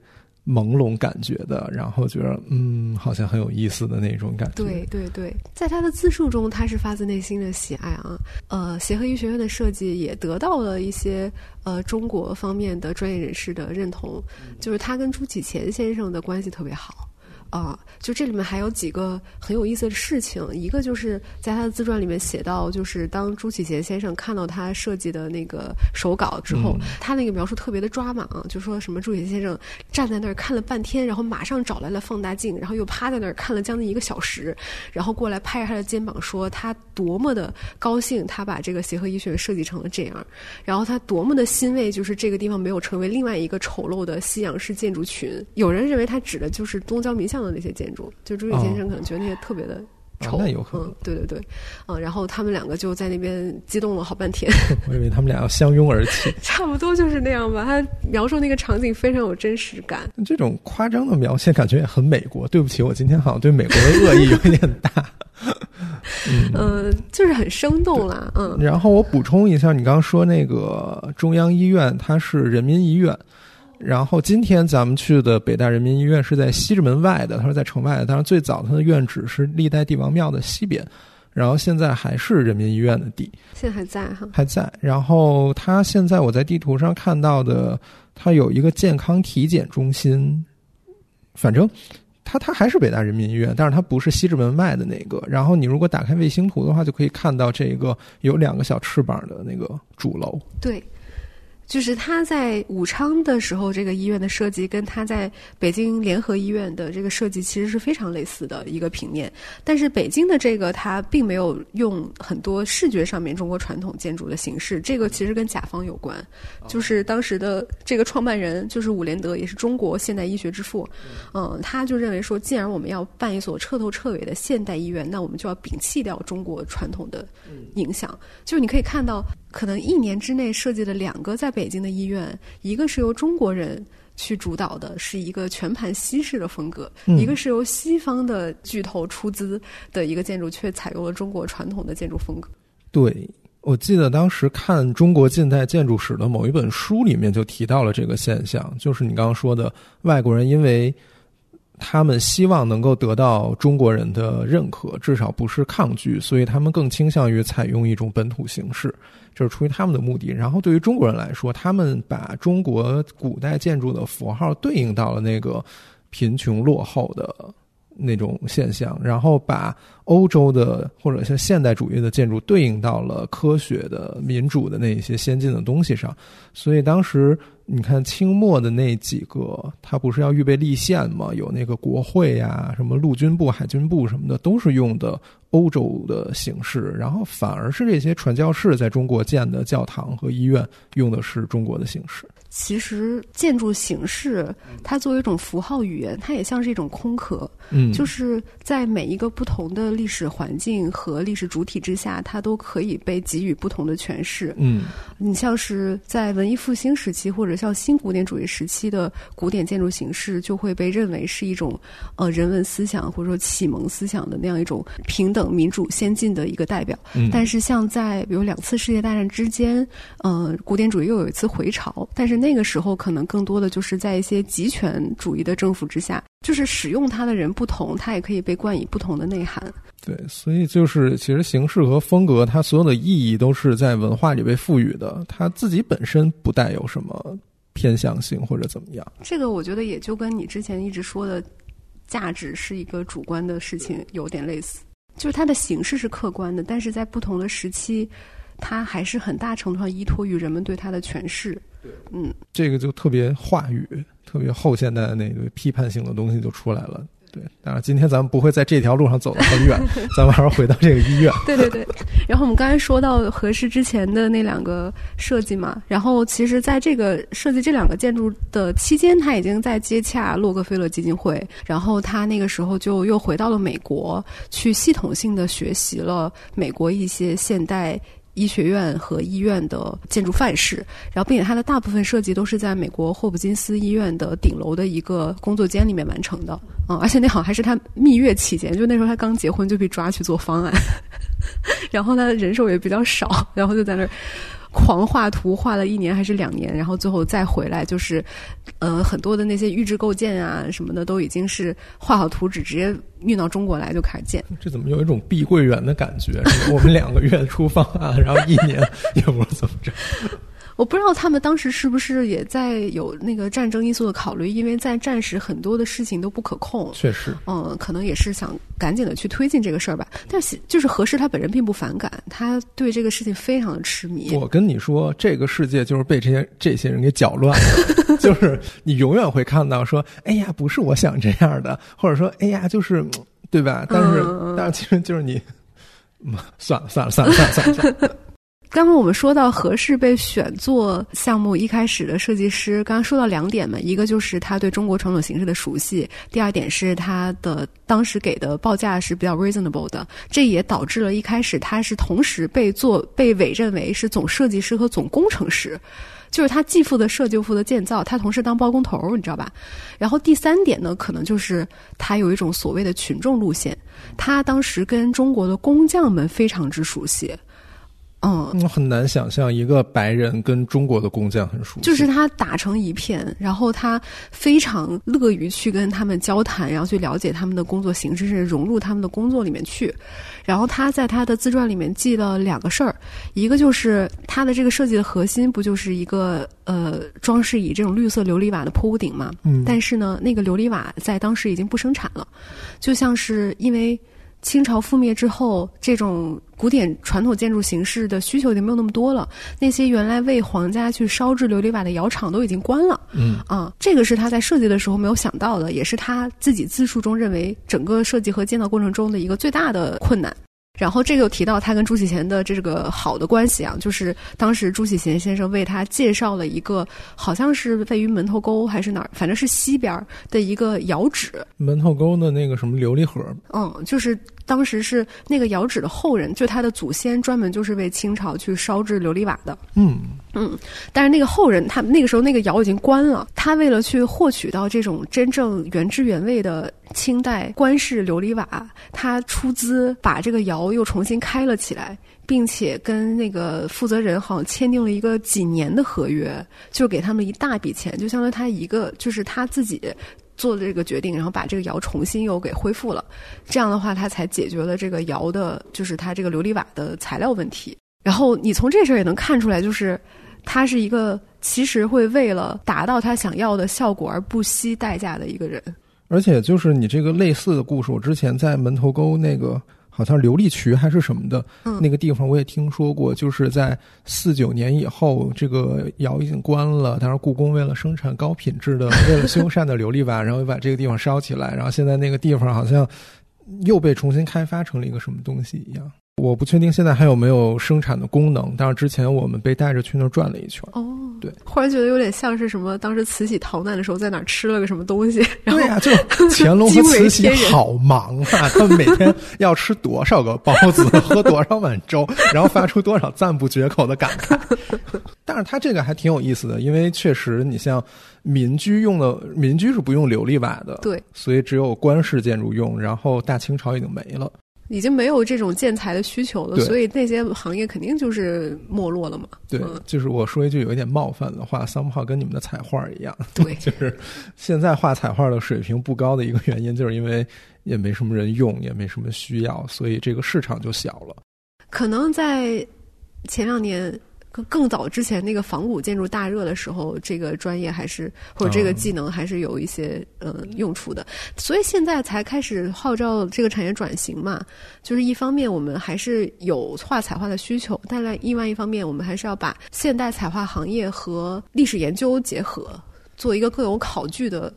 朦胧感觉的，然后觉得嗯，好像很有意思的那种感觉。对对对，在他的自述中，他是发自内心的喜爱啊。呃，协和医学院的设计也得到了一些呃中国方面的专业人士的认同，就是他跟朱启潜先生的关系特别好。啊，就这里面还有几个很有意思的事情。一个就是在他的自传里面写到，就是当朱启贤先生看到他设计的那个手稿之后，他那个描述特别的抓马，就说什么朱启贤先生站在那儿看了半天，然后马上找来了放大镜，然后又趴在那儿看了将近一个小时，然后过来拍着他的肩膀说他多么的高兴，他把这个协和医学院设计成了这样，然后他多么的欣慰，就是这个地方没有成为另外一个丑陋的西洋式建筑群。有人认为他指的就是东交民巷。的那些建筑，就朱宇先生可能觉得那些特别的丑，嗯，对对对，嗯，然后他们两个就在那边激动了好半天。<laughs> 我以为他们俩要相拥而泣，<laughs> 差不多就是那样吧。他描述那个场景非常有真实感，这种夸张的描写感觉也很美国。对不起，我今天好像对美国的恶意有一点大。<laughs> 嗯，就是很生动啦，嗯。然后我补充一下，你刚刚说那个中央医院，它是人民医院。然后今天咱们去的北大人民医院是在西直门外的，它是在城外的。但是最早它的院址是历代帝王庙的西边，然后现在还是人民医院的地，现在还在哈，还在。然后它现在我在地图上看到的，它有一个健康体检中心，反正它它还是北大人民医院，但是它不是西直门外的那个。然后你如果打开卫星图的话，就可以看到这个有两个小翅膀的那个主楼。对。就是他在武昌的时候，这个医院的设计跟他在北京联合医院的这个设计其实是非常类似的一个平面。但是北京的这个，它并没有用很多视觉上面中国传统建筑的形式。这个其实跟甲方有关，就是当时的这个创办人就是伍连德，也是中国现代医学之父。嗯，他就认为说，既然我们要办一所彻头彻尾的现代医院，那我们就要摒弃掉中国传统的影响。就是你可以看到。可能一年之内设计了两个在北京的医院，一个是由中国人去主导的，是一个全盘西式的风格；一个是由西方的巨头出资的一个建筑，却采用了中国传统的建筑风格。对，我记得当时看中国近代建筑史的某一本书里面就提到了这个现象，就是你刚刚说的外国人因为。他们希望能够得到中国人的认可，至少不是抗拒，所以他们更倾向于采用一种本土形式，这是出于他们的目的。然后对于中国人来说，他们把中国古代建筑的符号对应到了那个贫穷落后的那种现象，然后把欧洲的或者像现代主义的建筑对应到了科学的民主的那一些先进的东西上，所以当时。你看清末的那几个，他不是要预备立宪吗？有那个国会呀，什么陆军部、海军部什么的，都是用的欧洲的形式。然后反而是这些传教士在中国建的教堂和医院，用的是中国的形式。其实建筑形式，它作为一种符号语言，它也像是一种空壳。嗯，就是在每一个不同的历史环境和历史主体之下，它都可以被给予不同的诠释。嗯，你像是在文艺复兴时期或者像新古典主义时期的古典建筑形式，就会被认为是一种呃人文思想或者说启蒙思想的那样一种平等、民主、先进的一个代表。嗯，但是像在比如两次世界大战之间，呃，古典主义又有一次回潮，但是那个时候可能更多的就是在一些极权主义的政府之下。就是使用它的人不同，它也可以被冠以不同的内涵。对，所以就是其实形式和风格，它所有的意义都是在文化里被赋予的，它自己本身不带有什么偏向性或者怎么样。这个我觉得也就跟你之前一直说的价值是一个主观的事情有点类似，就是它的形式是客观的，但是在不同的时期，它还是很大程度上依托于人们对它的诠释。嗯，这个就特别话语。特别后现代的那个批判性的东西就出来了，对。当然，今天咱们不会在这条路上走得很远，<laughs> 咱们还是回到这个医院。对对对。然后我们刚才说到合适之前的那两个设计嘛，然后其实在这个设计这两个建筑的期间，他已经在接洽洛克菲勒基金会，然后他那个时候就又回到了美国，去系统性的学习了美国一些现代。医学院和医院的建筑范式，然后并且它的大部分设计都是在美国霍普金斯医院的顶楼的一个工作间里面完成的，嗯，而且那好像还是他蜜月期间，就那时候他刚结婚就被抓去做方案，<laughs> 然后他人手也比较少，然后就在那儿。狂画图画了一年还是两年，然后最后再回来，就是，呃，很多的那些预制构件啊什么的都已经是画好图纸，直接运到中国来就开始建。这怎么有一种碧桂园的感觉？<laughs> 我们两个月出方案，然后一年也不知道怎么着。我不知道他们当时是不是也在有那个战争因素的考虑，因为在战时很多的事情都不可控。确实，嗯，可能也是想赶紧的去推进这个事儿吧。但是就是何适他本人并不反感，他对这个事情非常的痴迷。我跟你说，这个世界就是被这些这些人给搅乱了，<laughs> 就是你永远会看到说，哎呀，不是我想这样的，或者说，哎呀，就是对吧？但是，但是其实就是你，算了算了算了算了算了算了。刚刚我们说到合适被选做项目一开始的设计师，刚刚说到两点嘛，一个就是他对中国传统形式的熟悉，第二点是他的当时给的报价是比较 reasonable 的，这也导致了一开始他是同时被做被委任为是总设计师和总工程师，就是他既负责设计又负责建造，他同时当包工头，你知道吧？然后第三点呢，可能就是他有一种所谓的群众路线，他当时跟中国的工匠们非常之熟悉。嗯，很难想象一个白人跟中国的工匠很熟悉，就是他打成一片，然后他非常乐于去跟他们交谈，然后去了解他们的工作形式，甚至融入他们的工作里面去。然后他在他的自传里面记了两个事儿，一个就是他的这个设计的核心不就是一个呃装饰以这种绿色琉璃瓦的坡屋顶嘛？嗯，但是呢，那个琉璃瓦在当时已经不生产了，就像是因为。清朝覆灭之后，这种古典传统建筑形式的需求已经没有那么多了。那些原来为皇家去烧制琉璃瓦的窑厂都已经关了。嗯啊，这个是他在设计的时候没有想到的，也是他自己自述中认为整个设计和建造过程中的一个最大的困难。然后这个又提到他跟朱启贤的这个好的关系啊，就是当时朱启贤先生为他介绍了一个，好像是位于门头沟还是哪儿，反正是西边的一个窑址。门头沟的那个什么琉璃盒？嗯，就是当时是那个窑址的后人，就他的祖先专门就是为清朝去烧制琉璃瓦的。嗯。嗯，但是那个后人，他那个时候那个窑已经关了。他为了去获取到这种真正原汁原味的清代官式琉璃瓦，他出资把这个窑又重新开了起来，并且跟那个负责人好像签订了一个几年的合约，就给他们一大笔钱，就相当于他一个就是他自己。做了这个决定，然后把这个窑重新又给恢复了。这样的话，他才解决了这个窑的，就是他这个琉璃瓦的材料问题。然后你从这事儿也能看出来，就是他是一个其实会为了达到他想要的效果而不惜代价的一个人。而且就是你这个类似的故事，我之前在门头沟那个。好像琉璃渠还是什么的，那个地方我也听说过。就是在四九年以后，这个窑已经关了，但是故宫为了生产高品质的、为了修缮的琉璃瓦，然后又把这个地方烧起来，然后现在那个地方好像又被重新开发成了一个什么东西一样。我不确定现在还有没有生产的功能，但是之前我们被带着去那儿转了一圈。哦，对，忽然觉得有点像是什么，当时慈禧逃难的时候在哪儿吃了个什么东西。<laughs> 对呀，就乾隆和 <laughs> 慈禧好忙啊，他们每天要吃多少个包子，喝多少碗粥，然后发出多少赞不绝口的感慨。<laughs> 但是他这个还挺有意思的，因为确实你像民居用的，民居是不用琉璃瓦的，对，所以只有官式建筑用。然后大清朝已经没了。已经没有这种建材的需求了，所以那些行业肯定就是没落了嘛。对，就是我说一句有一点冒犯的话，三炮跟你们的彩画一样。对，<laughs> 就是现在画彩画的水平不高的一个原因，就是因为也没什么人用，也没什么需要，所以这个市场就小了。可能在前两年。更更早之前，那个仿古建筑大热的时候，这个专业还是或者这个技能还是有一些呃用处的，所以现在才开始号召这个产业转型嘛。就是一方面我们还是有画彩画的需求，但在另外一方面，我们还是要把现代彩画行业和历史研究结合，做一个更有考据的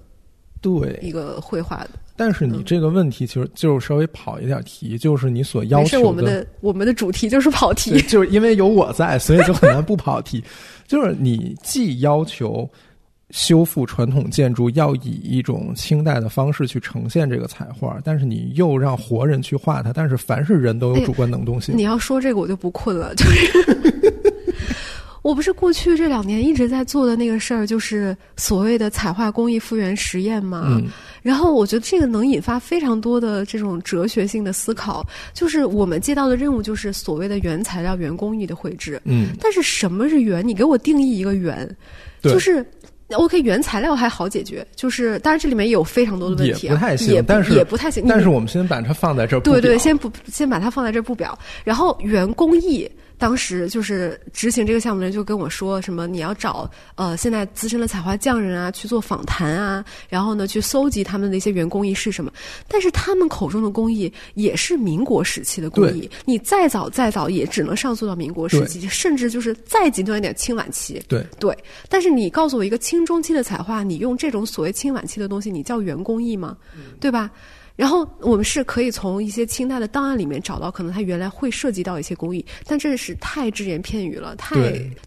对一个绘画的。但是你这个问题其实就是稍微跑一点题，就是你所要求的。我们的我们的主题就是跑题，就是因为有我在，所以就很难不跑题。<laughs> 就是你既要求修复传统建筑要以一种清代的方式去呈现这个彩画，但是你又让活人去画它。但是凡是人都有主观能动性。<laughs> 你要说这个我就不困了，就是。我不是过去这两年一直在做的那个事儿，就是所谓的彩画工艺复原实验嘛。然后我觉得这个能引发非常多的这种哲学性的思考。就是我们接到的任务就是所谓的原材料、原工艺的绘制。嗯。但是什么是原？你给我定义一个原。就是 OK，原材料还好解决。就是当然这里面也有非常多的问题，也不太行，但是也不太行。但是我们先把它放在这儿。对对，先不先把它放在这儿不表。然后原工艺。当时就是执行这个项目的人就跟我说什么，你要找呃现在资深的彩画匠人啊去做访谈啊，然后呢去搜集他们的一些原工艺是什么。但是他们口中的工艺也是民国时期的工艺，你再早再早也只能上溯到民国时期，甚至就是再极端一点清晚期。对对，但是你告诉我一个清中期的彩画，你用这种所谓清晚期的东西，你叫原工艺吗？对吧？然后我们是可以从一些清代的档案里面找到，可能它原来会涉及到一些工艺，但这是太只言片语了，太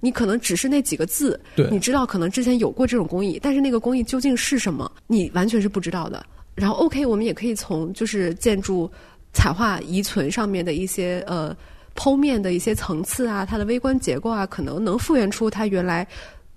你可能只是那几个字，你知道可能之前有过这种工艺，但是那个工艺究竟是什么，你完全是不知道的。然后 OK，我们也可以从就是建筑彩画遗存上面的一些呃剖面的一些层次啊，它的微观结构啊，可能能复原出它原来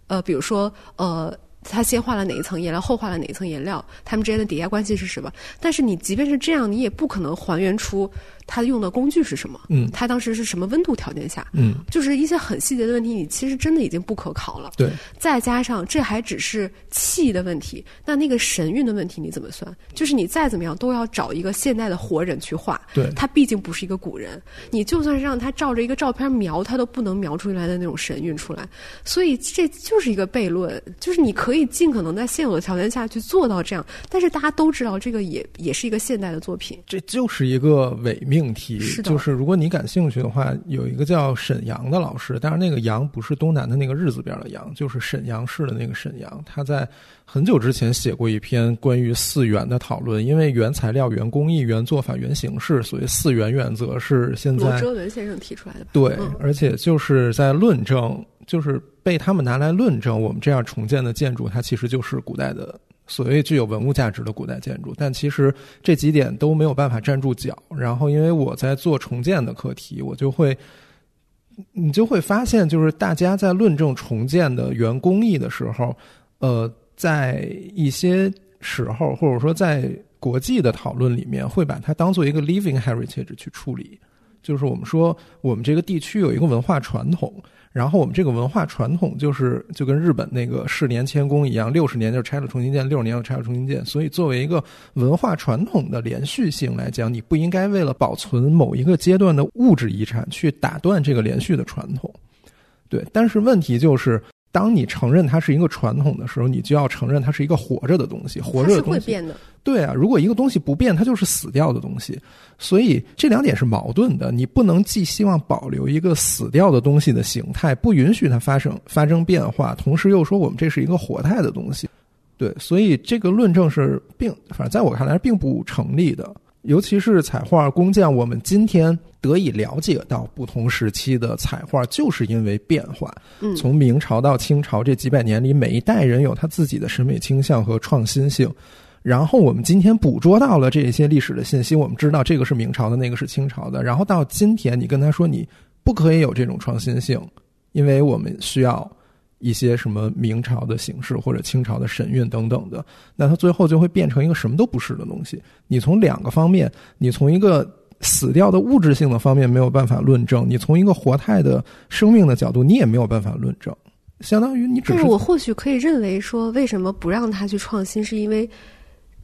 呃，比如说呃。他先画了哪一层颜料，后画了哪一层颜料，他们之间的叠加关系是什么？但是你即便是这样，你也不可能还原出。他用的工具是什么？嗯，他当时是什么温度条件下？嗯，就是一些很细节的问题，你其实真的已经不可考了。对，再加上这还只是气的问题，那那个神韵的问题你怎么算？就是你再怎么样都要找一个现代的活人去画。对，他毕竟不是一个古人，你就算是让他照着一个照片描，他都不能描出来的那种神韵出来。所以这就是一个悖论，就是你可以尽可能在现有的条件下去做到这样，但是大家都知道这个也也是一个现代的作品。这就是一个伪命。命题就是，如果你感兴趣的话，有一个叫沈阳的老师，但是那个阳不是东南的那个日字边的阳，就是沈阳市的那个沈阳。他在很久之前写过一篇关于四元的讨论，因为原材料、原工艺、原做法、原形式，所以四元原则是现在罗哲文先生提出来的。对，而且就是在论证，就是被他们拿来论证，我们这样重建的建筑，它其实就是古代的。所谓具有文物价值的古代建筑，但其实这几点都没有办法站住脚。然后，因为我在做重建的课题，我就会，你就会发现，就是大家在论证重建的原工艺的时候，呃，在一些时候，或者说在国际的讨论里面，会把它当做一个 living heritage 去处理。就是我们说我们这个地区有一个文化传统。然后我们这个文化传统就是就跟日本那个是年迁宫一样，六十年就拆了重新建，六十年又拆了重新建。所以作为一个文化传统的连续性来讲，你不应该为了保存某一个阶段的物质遗产去打断这个连续的传统。对，但是问题就是。当你承认它是一个传统的时候，你就要承认它是一个活着的东西。活着的东西。对啊，如果一个东西不变，它就是死掉的东西。所以这两点是矛盾的。你不能既希望保留一个死掉的东西的形态，不允许它发生发生变化，同时又说我们这是一个活态的东西。对，所以这个论证是并反正在我看来并不成立的。尤其是彩画工匠，我们今天得以了解到不同时期的彩画，就是因为变化。嗯，从明朝到清朝这几百年里，每一代人有他自己的审美倾向和创新性。然后我们今天捕捉到了这些历史的信息，我们知道这个是明朝的，那个是清朝的。然后到今天，你跟他说你不可以有这种创新性，因为我们需要。一些什么明朝的形式或者清朝的神韵等等的，那它最后就会变成一个什么都不是的东西。你从两个方面，你从一个死掉的物质性的方面没有办法论证，你从一个活态的生命的角度，你也没有办法论证。相当于你只是我或许可以认为说，为什么不让他去创新，是因为。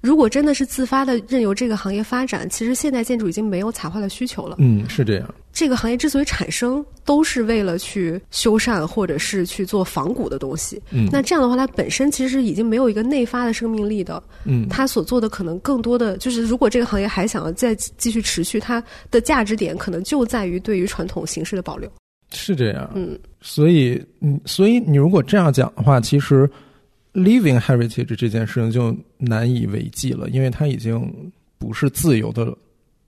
如果真的是自发的任由这个行业发展，其实现代建筑已经没有彩画的需求了。嗯，是这样。这个行业之所以产生，都是为了去修缮或者是去做仿古的东西。嗯，那这样的话，它本身其实已经没有一个内发的生命力的。嗯，它所做的可能更多的就是，如果这个行业还想要再继续持续，它的价值点可能就在于对于传统形式的保留。是这样。嗯，所以，嗯，所以你如果这样讲的话，其实。Living heritage 这件事情就难以为继了，因为它已经不是自由的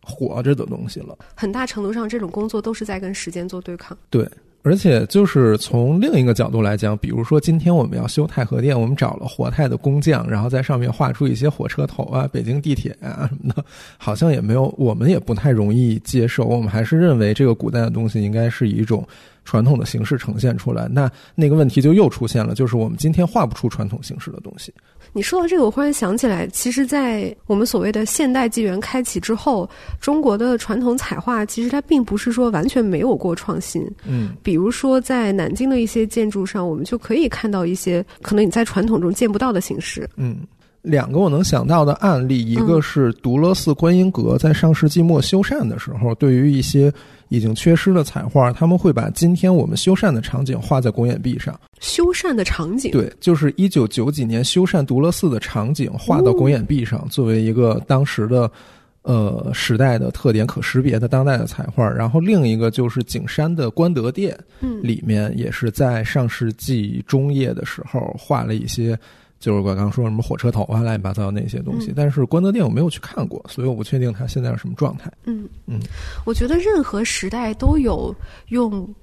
活着的东西了。很大程度上，这种工作都是在跟时间做对抗。对。而且，就是从另一个角度来讲，比如说今天我们要修太和殿，我们找了活态的工匠，然后在上面画出一些火车头啊、北京地铁啊什么的，好像也没有，我们也不太容易接受。我们还是认为这个古代的东西应该是一种传统的形式呈现出来。那那个问题就又出现了，就是我们今天画不出传统形式的东西。你说到这个，我忽然想起来，其实，在我们所谓的现代纪元开启之后，中国的传统彩画其实它并不是说完全没有过创新。嗯，比如说在南京的一些建筑上，我们就可以看到一些可能你在传统中见不到的形式。嗯。两个我能想到的案例，一个是独乐寺观音阁在上世纪末修缮的时候，对于一些已经缺失的彩画，他们会把今天我们修缮的场景画在公演壁上。修缮的场景，对，就是一九九几年修缮独乐寺的场景画到公演壁上，作为一个当时的呃时代的特点可识别的当代的彩画。然后另一个就是景山的观德殿，嗯，里面也是在上世纪中叶的时候画了一些。就是我刚刚说什么火车头啊，乱七八糟那些东西，但是关德殿我没有去看过，所以我不确定它现在是什么状态。嗯嗯，我觉得任何时代都有用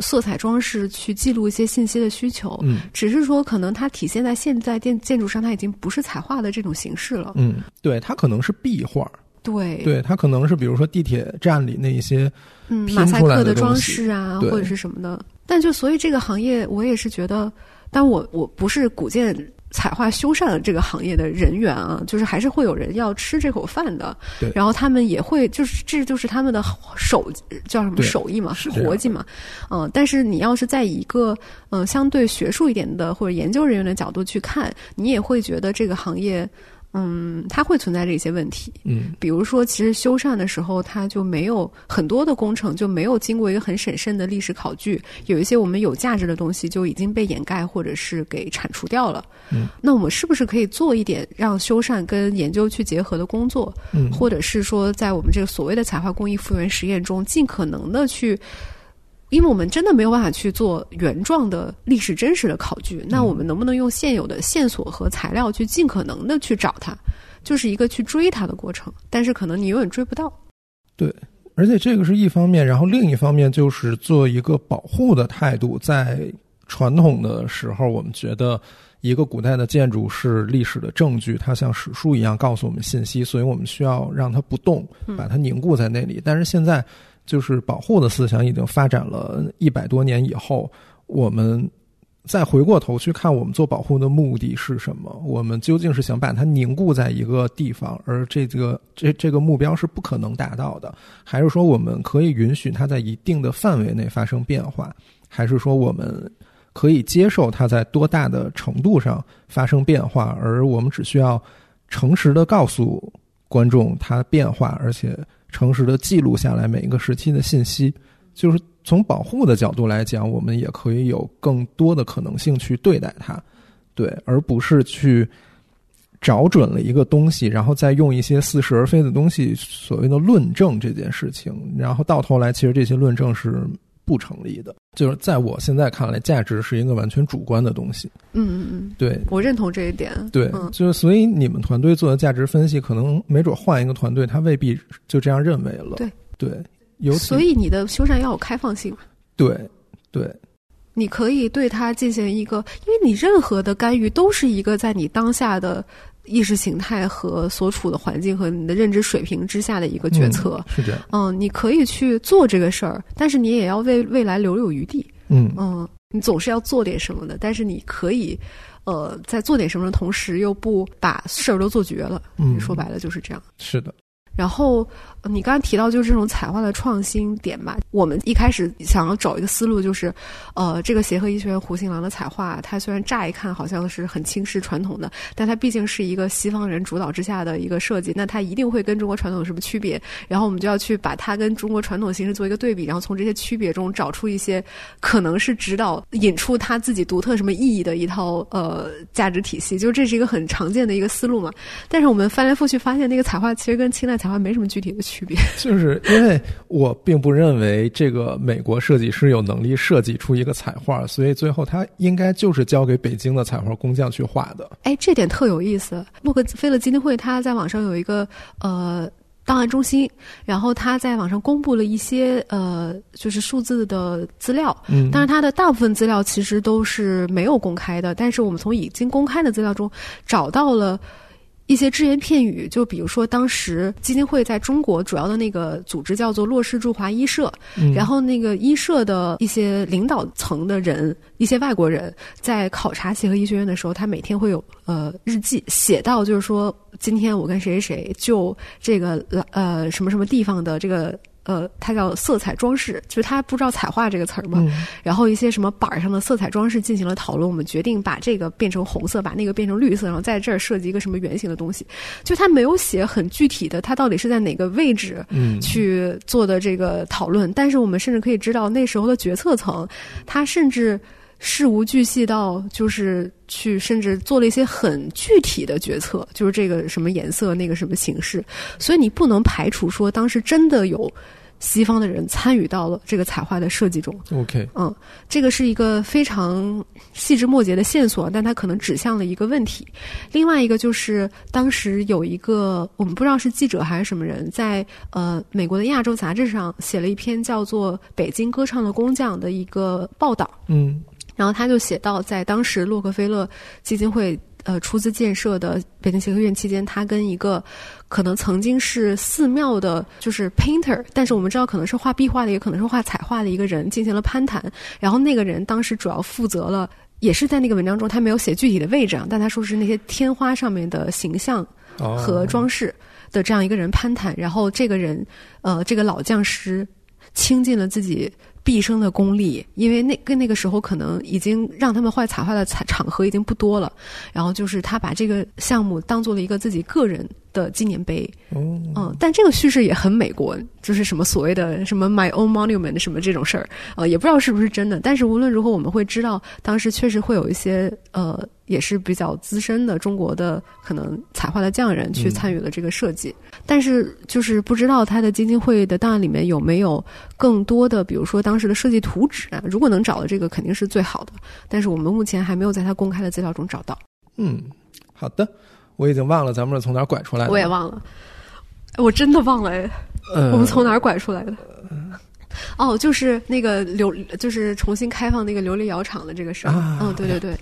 色彩装饰去记录一些信息的需求，嗯，只是说可能它体现在现在建建筑上，它已经不是彩画的这种形式了。嗯，对，它可能是壁画。对，对，它可能是比如说地铁站里那一些嗯马赛克的装饰啊，或者是什么的。但就所以这个行业，我也是觉得，但我我不是古建。彩画修缮这个行业的人员啊，就是还是会有人要吃这口饭的。对，然后他们也会，就是这就是他们的手叫什么手艺嘛，是活计嘛。嗯，但是你要是在一个嗯相对学术一点的或者研究人员的角度去看，你也会觉得这个行业。嗯，它会存在着一些问题。嗯，比如说，其实修缮的时候，它就没有很多的工程就没有经过一个很审慎的历史考据，有一些我们有价值的东西就已经被掩盖或者是给铲除掉了。嗯，那我们是不是可以做一点让修缮跟研究去结合的工作？嗯，或者是说，在我们这个所谓的彩画工艺复原实验中，尽可能的去。因为我们真的没有办法去做原状的历史真实的考据，那我们能不能用现有的线索和材料去尽可能的去找它，就是一个去追它的过程。但是可能你永远追不到。对，而且这个是一方面，然后另一方面就是做一个保护的态度。在传统的时候，我们觉得一个古代的建筑是历史的证据，它像史书一样告诉我们信息，所以我们需要让它不动，把它凝固在那里。但是现在。就是保护的思想已经发展了一百多年以后，我们再回过头去看我们做保护的目的是什么？我们究竟是想把它凝固在一个地方，而这个这这个目标是不可能达到的，还是说我们可以允许它在一定的范围内发生变化？还是说我们可以接受它在多大的程度上发生变化，而我们只需要诚实的告诉观众它变化，而且诚实的记录下来每一个时期的信息？就是从保护的角度来讲，我们也可以有更多的可能性去对待它，对，而不是去找准了一个东西，然后再用一些似是而非的东西，所谓的论证这件事情，然后到头来其实这些论证是不成立的。就是在我现在看来，价值是一个完全主观的东西。嗯嗯嗯，对，我认同这一点。对，就是所以你们团队做的价值分析，可能没准换一个团队，他未必就这样认为了。对对。有，所以你的修缮要有开放性。对，对，你可以对它进行一个，因为你任何的干预都是一个在你当下的意识形态和所处的环境和你的认知水平之下的一个决策。是这样。嗯，你可以去做这个事儿，但是你也要为未来留有余地。嗯嗯，你总是要做点什么的，但是你可以，呃，在做点什么的同时，又不把事儿都做绝了。嗯，说白了就是这样。是的。然后，你刚刚提到就是这种彩画的创新点吧。我们一开始想要找一个思路，就是，呃，这个协和医学院胡杏郎的彩画，它虽然乍一看好像是很轻视传统的，但它毕竟是一个西方人主导之下的一个设计，那它一定会跟中国传统有什么区别？然后我们就要去把它跟中国传统形式做一个对比，然后从这些区别中找出一些可能是指导引出它自己独特什么意义的一套呃价值体系。就这是一个很常见的一个思路嘛。但是我们翻来覆去发现，那个彩画其实跟清代彩画没什么具体的区别，<laughs> 就是因为我并不认为这个美国设计师有能力设计出一个彩画，所以最后他应该就是交给北京的彩画工匠去画的。哎，这点特有意思。洛克菲勒基金会他在网上有一个呃档案中心，然后他在网上公布了一些呃就是数字的资料，嗯，但是他的大部分资料其实都是没有公开的，但是我们从已经公开的资料中找到了。一些只言片语，就比如说，当时基金会在中国主要的那个组织叫做洛氏驻华医社，然后那个医社的一些领导层的人，一些外国人，在考察协和医学院的时候，他每天会有呃日记，写到就是说，今天我跟谁谁谁就这个呃什么什么地方的这个。呃，它叫色彩装饰，就是他不知道彩画这个词儿嘛。然后一些什么板儿上的色彩装饰进行了讨论，我们决定把这个变成红色，把那个变成绿色，然后在这儿设计一个什么圆形的东西。就他没有写很具体的，他到底是在哪个位置去做的这个讨论。但是我们甚至可以知道，那时候的决策层，他甚至。事无巨细到就是去，甚至做了一些很具体的决策，就是这个什么颜色，那个什么形式。所以你不能排除说，当时真的有西方的人参与到了这个彩画的设计中。OK，嗯，这个是一个非常细枝末节的线索，但它可能指向了一个问题。另外一个就是当时有一个我们不知道是记者还是什么人，在呃美国的亚洲杂志上写了一篇叫做《北京歌唱的工匠》的一个报道。嗯。然后他就写到，在当时洛克菲勒基金会呃出资建设的北京协和院期间，他跟一个可能曾经是寺庙的，就是 painter，但是我们知道可能是画壁画的，也可能是画彩画的一个人进行了攀谈。然后那个人当时主要负责了，也是在那个文章中他没有写具体的位置啊，但他说是那些天花上面的形象和装饰的这样一个人攀谈。然后这个人呃，这个老匠师倾尽了自己。毕生的功力，因为那跟那个时候可能已经让他们画彩画的场场合已经不多了，然后就是他把这个项目当做了一个自己个人。的纪念碑，嗯，但这个叙事也很美国，就是什么所谓的什么 my own monument 什么这种事儿，呃，也不知道是不是真的。但是无论如何，我们会知道当时确实会有一些呃，也是比较资深的中国的可能彩画的匠人去参与了这个设计。但是就是不知道他的基金会的档案里面有没有更多的，比如说当时的设计图纸啊，如果能找到这个，肯定是最好的。但是我们目前还没有在他公开的资料中找到。嗯，好的。我已经忘了咱们是从哪儿拐出来的。我也忘了，我真的忘了哎。我们从哪儿拐出来的？哦，就是那个琉，就是重新开放那个琉璃窑厂的这个事儿。嗯，对对对。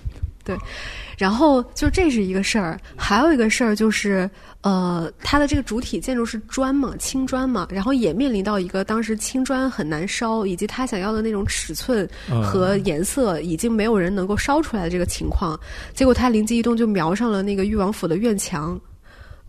对。然后就这是一个事儿，还有一个事儿就是，呃，它的这个主体建筑是砖嘛，青砖嘛，然后也面临到一个当时青砖很难烧，以及他想要的那种尺寸和颜色已经没有人能够烧出来的这个情况，结果他灵机一动就瞄上了那个裕王府的院墙。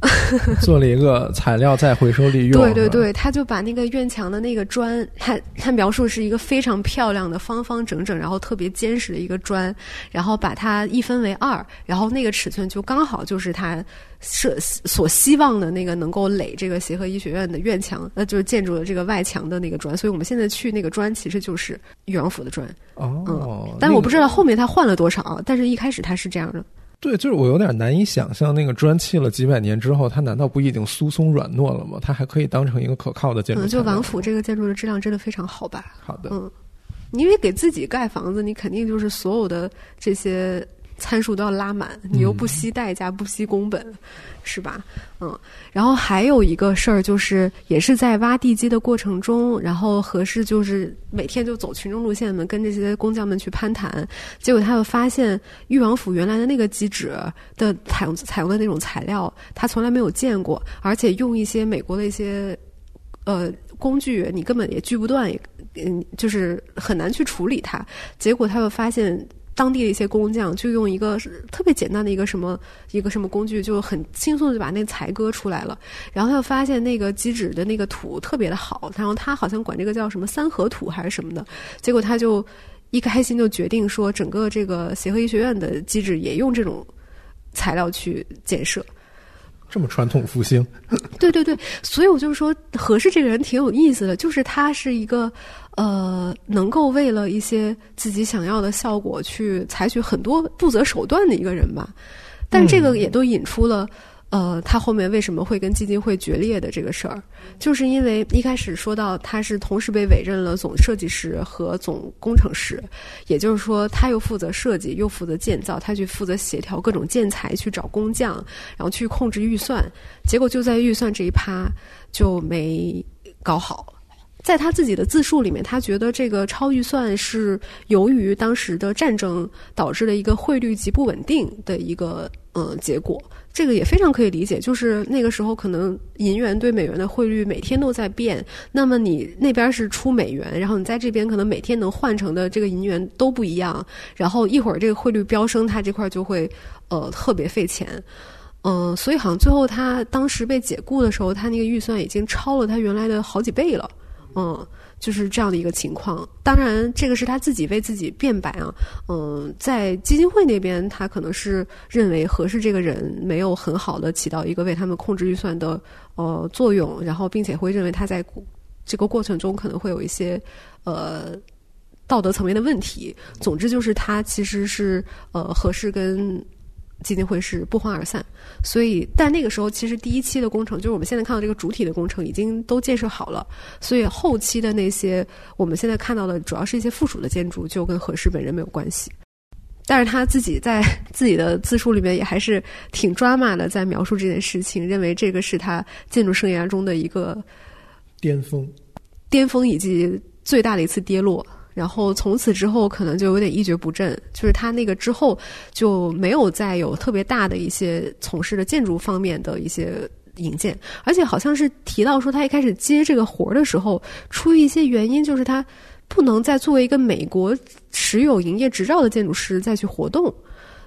<laughs> 做了一个材料再回收利用。对对对，他就把那个院墙的那个砖，他他描述是一个非常漂亮的方方整整，然后特别坚实的一个砖，然后把它一分为二，然后那个尺寸就刚好就是他设所希望的那个能够垒这个协和医学院的院墙，<laughs> 呃，就是建筑的这个外墙的那个砖。所以我们现在去那个砖其实就是裕王府的砖。哦，但我不知道后面他换了多少，但是一开始他是这样的。对，就是我有点难以想象，那个砖砌了几百年之后，它难道不已经疏松软糯了吗？它还可以当成一个可靠的建筑？就王府这个建筑的质量真的非常好吧？好的，嗯，因为给自己盖房子，你肯定就是所有的这些。参数都要拉满，你又不惜代价，不惜工本，是吧？嗯，然后还有一个事儿，就是也是在挖地基的过程中，然后何氏就是每天就走群众路线嘛，跟这些工匠们去攀谈，结果他又发现裕王府原来的那个基址的采用采用的那种材料，他从来没有见过，而且用一些美国的一些呃工具，你根本也锯不断，嗯，就是很难去处理它。结果他又发现。当地的一些工匠就用一个特别简单的一个什么一个什么工具，就很轻松的就把那裁割出来了。然后他发现那个基址的那个土特别的好，然后他好像管这个叫什么三合土还是什么的。结果他就一开心就决定说，整个这个协和医学院的机制也用这种材料去建设。这么传统复兴，<laughs> 对对对，所以我就说何适这个人挺有意思的，就是他是一个呃，能够为了一些自己想要的效果去采取很多不择手段的一个人吧，但这个也都引出了。呃，他后面为什么会跟基金会决裂的这个事儿，就是因为一开始说到他是同时被委任了总设计师和总工程师，也就是说他又负责设计又负责建造，他去负责协调各种建材，去找工匠，然后去控制预算，结果就在预算这一趴就没搞好。在他自己的自述里面，他觉得这个超预算是由于当时的战争导致的一个汇率极不稳定的一个呃结果。这个也非常可以理解，就是那个时候可能银元对美元的汇率每天都在变，那么你那边是出美元，然后你在这边可能每天能换成的这个银元都不一样，然后一会儿这个汇率飙升，它这块就会呃特别费钱，嗯，所以好像最后他当时被解雇的时候，他那个预算已经超了他原来的好几倍了，嗯。就是这样的一个情况，当然这个是他自己为自己辩白啊。嗯，在基金会那边，他可能是认为合适这个人没有很好的起到一个为他们控制预算的呃作用，然后并且会认为他在这个过程中可能会有一些呃道德层面的问题。总之就是他其实是呃合适跟。基金会是不欢而散，所以但那个时候其实第一期的工程就是我们现在看到这个主体的工程已经都建设好了，所以后期的那些我们现在看到的主要是一些附属的建筑，就跟何氏本人没有关系。但是他自己在 <laughs> 自己的自述里面也还是挺抓马的，在描述这件事情，认为这个是他建筑生涯中的一个巅峰，巅峰以及最大的一次跌落。然后从此之后，可能就有点一蹶不振。就是他那个之后就没有再有特别大的一些从事的建筑方面的一些引荐，而且好像是提到说，他一开始接这个活儿的时候，出于一些原因，就是他不能再作为一个美国持有营业执照的建筑师再去活动。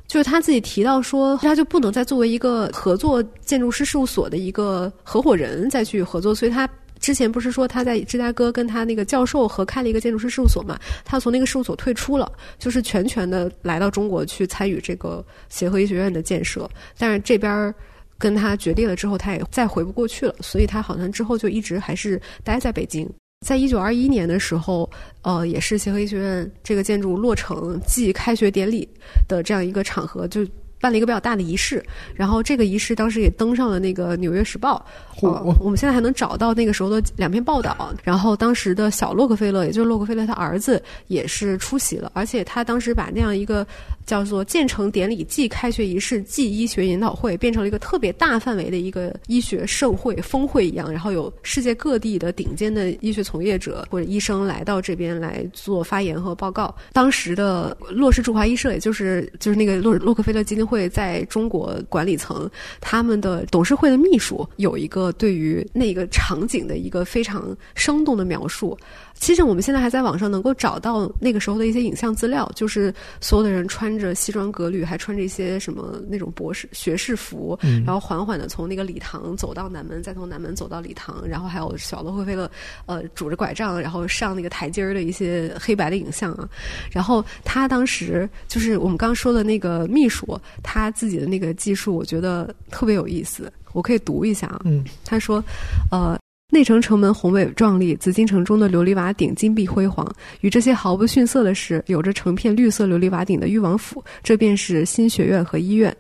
就是他自己提到说，他就不能再作为一个合作建筑师事务所的一个合伙人再去合作，所以他。之前不是说他在芝加哥跟他那个教授合开了一个建筑师事务所嘛？他从那个事务所退出了，就是全权的来到中国去参与这个协和医学院的建设。但是这边跟他决裂了之后，他也再回不过去了，所以他好像之后就一直还是待在北京。在一九二一年的时候，呃，也是协和医学院这个建筑落成暨开学典礼的这样一个场合，就。办了一个比较大的仪式，然后这个仪式当时也登上了那个《纽约时报》，呃，我们现在还能找到那个时候的两篇报道。然后当时的小洛克菲勒，也就是洛克菲勒他儿子，也是出席了，而且他当时把那样一个叫做建成典礼暨开学仪式暨医学研讨会，变成了一个特别大范围的一个医学盛会、峰会一样，然后有世界各地的顶尖的医学从业者或者医生来到这边来做发言和报告。当时的洛氏驻华医社，也就是就是那个洛洛克菲勒基金会在中国管理层，他们的董事会的秘书有一个对于那个场景的一个非常生动的描述。其实我们现在还在网上能够找到那个时候的一些影像资料，就是所有的人穿着西装革履，还穿着一些什么那种博士学士服，然后缓缓的从那个礼堂走到南门，再从南门走到礼堂，然后还有小洛克菲勒呃拄着拐杖，然后上那个台阶儿的一些黑白的影像啊。然后他当时就是我们刚刚说的那个秘书，他自己的那个技术，我觉得特别有意思，我可以读一下啊。嗯，他说，呃。内城城门宏伟壮丽，紫禁城中的琉璃瓦顶金碧辉煌。与这些毫不逊色的是，有着成片绿色琉璃瓦顶的裕王府，这便是新学院和医院。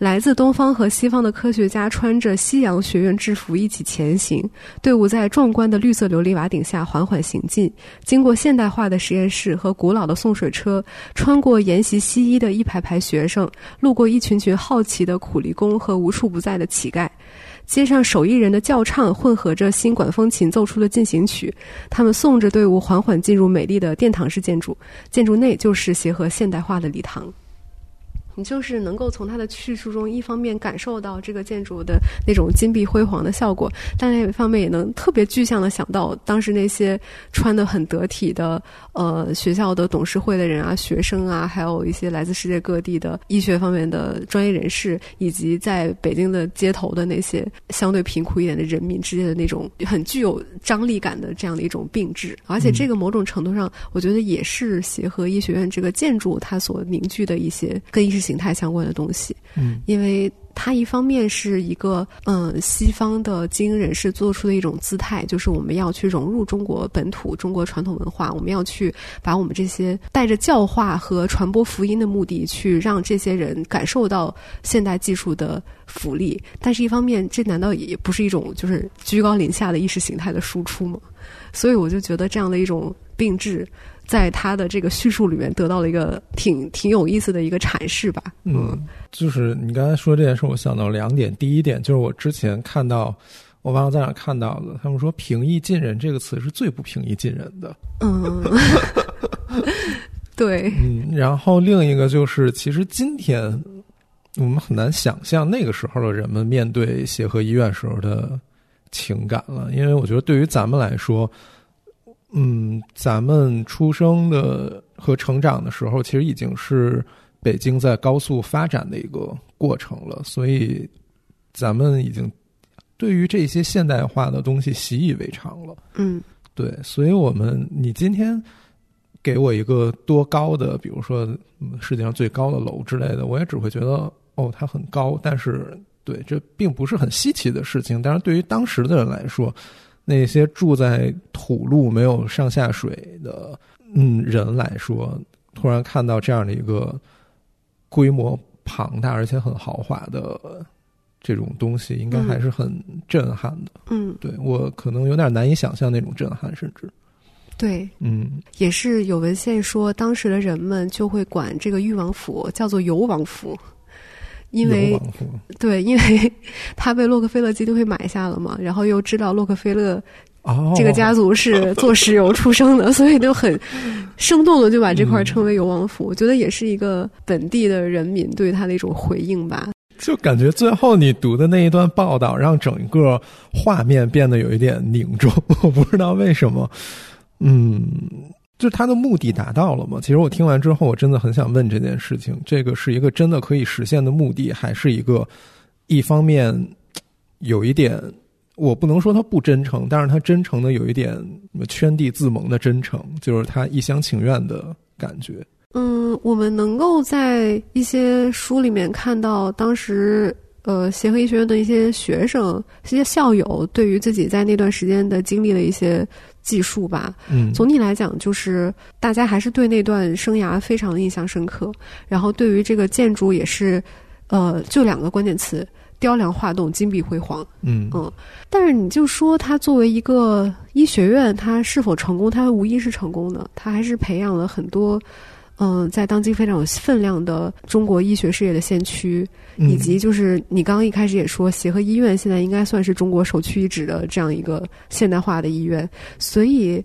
来自东方和西方的科学家穿着西洋学院制服一起前行，队伍在壮观的绿色琉璃瓦顶下缓缓行进，经过现代化的实验室和古老的送水车，穿过研习西医的一排排学生，路过一群群好奇的苦力工和无处不在的乞丐。街上手艺人的叫唱混合着新管风琴奏出的进行曲，他们送着队伍缓缓进入美丽的殿堂式建筑，建筑内就是协和现代化的礼堂。你就是能够从他的叙述中，一方面感受到这个建筑的那种金碧辉煌的效果，但另一方面也能特别具象的想到当时那些穿的很得体的呃学校的董事会的人啊、学生啊，还有一些来自世界各地的医学方面的专业人士，以及在北京的街头的那些相对贫苦一点的人民之间的那种很具有张力感的这样的一种并置。而且这个某种程度上，我觉得也是协和医学院这个建筑它所凝聚的一些跟医师。形态相关的东西，嗯，因为它一方面是一个嗯西方的精英人士做出的一种姿态，就是我们要去融入中国本土、中国传统文化，我们要去把我们这些带着教化和传播福音的目的，去让这些人感受到现代技术的福利。但是，一方面，这难道也不是一种就是居高临下的意识形态的输出吗？所以，我就觉得这样的一种并置。在他的这个叙述里面得到了一个挺挺有意思的一个阐释吧。嗯，就是你刚才说这件事，我想到两点。第一点就是我之前看到，我忘了在哪看到的，他们说“平易近人”这个词是最不平易近人的。嗯，<laughs> 对。嗯，然后另一个就是，其实今天我们很难想象那个时候的人们面对协和医院时候的情感了，因为我觉得对于咱们来说。嗯，咱们出生的和成长的时候，其实已经是北京在高速发展的一个过程了，所以咱们已经对于这些现代化的东西习以为常了。嗯，对，所以我们你今天给我一个多高的，比如说世界上最高的楼之类的，我也只会觉得哦，它很高，但是对，这并不是很稀奇的事情。但是对于当时的人来说，那些住在土路没有上下水的嗯人来说，突然看到这样的一个规模庞大而且很豪华的这种东西，应该还是很震撼的。嗯，对我可能有点难以想象那种震撼，甚至对，嗯，也是有文献说，当时的人们就会管这个裕王府叫做游王府。因为对，因为 <laughs> 他被洛克菲勒基金会买下了嘛，然后又知道洛克菲勒这个家族是 <laughs> 做石油出生的，所以就很生动的就把这块称为油王府。我觉得也是一个本地的人民对他的一种回应吧。就感觉最后你读的那一段报道，让整个画面变得有一点凝重，我不知道为什么，嗯。就是他的目的达到了吗？其实我听完之后，我真的很想问这件事情：这个是一个真的可以实现的目的，还是一个一方面有一点我不能说他不真诚，但是他真诚的有一点圈地自萌的真诚，就是他一厢情愿的感觉。嗯，我们能够在一些书里面看到当时呃协和医学院的一些学生、一些校友对于自己在那段时间的经历的一些。记述吧，嗯，总体来讲，就是大家还是对那段生涯非常的印象深刻。然后对于这个建筑也是，呃，就两个关键词：雕梁画栋、金碧辉煌。嗯嗯。但是你就说它作为一个医学院，它是否成功？它无疑是成功的。它还是培养了很多嗯，在当今非常有分量的中国医学事业的先驱，以及就是你刚刚一开始也说，协和医院现在应该算是中国首屈一指的这样一个现代化的医院，所以。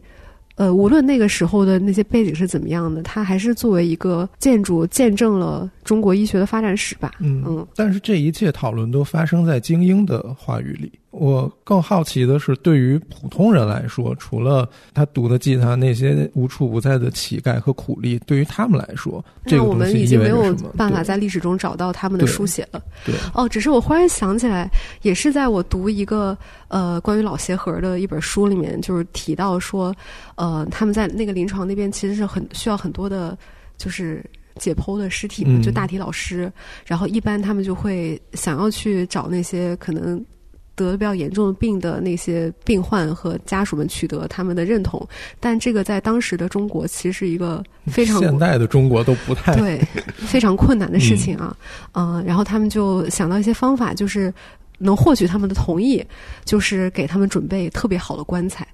呃，无论那个时候的那些背景是怎么样的，它还是作为一个建筑见证了中国医学的发展史吧。嗯嗯。但是这一切讨论都发生在精英的话语里。我更好奇的是，对于普通人来说，除了他读的记他那些无处不在的乞丐和苦力，对于他们来说，这个我们已经没有办法在历史中找到他们的书写了。对。哦，只是我忽然想起来，也是在我读一个呃关于老协和的一本书里面，就是提到说，呃，他们在那个临床那边其实是很需要很多的，就是解剖的尸体嘛，就大体老师，然后一般他们就会想要去找那些可能。得比较严重的病的那些病患和家属们取得他们的认同，但这个在当时的中国其实是一个非常现代的中国都不太对非常困难的事情啊，嗯，然后他们就想到一些方法，就是能获取他们的同意，就是给他们准备特别好的棺材。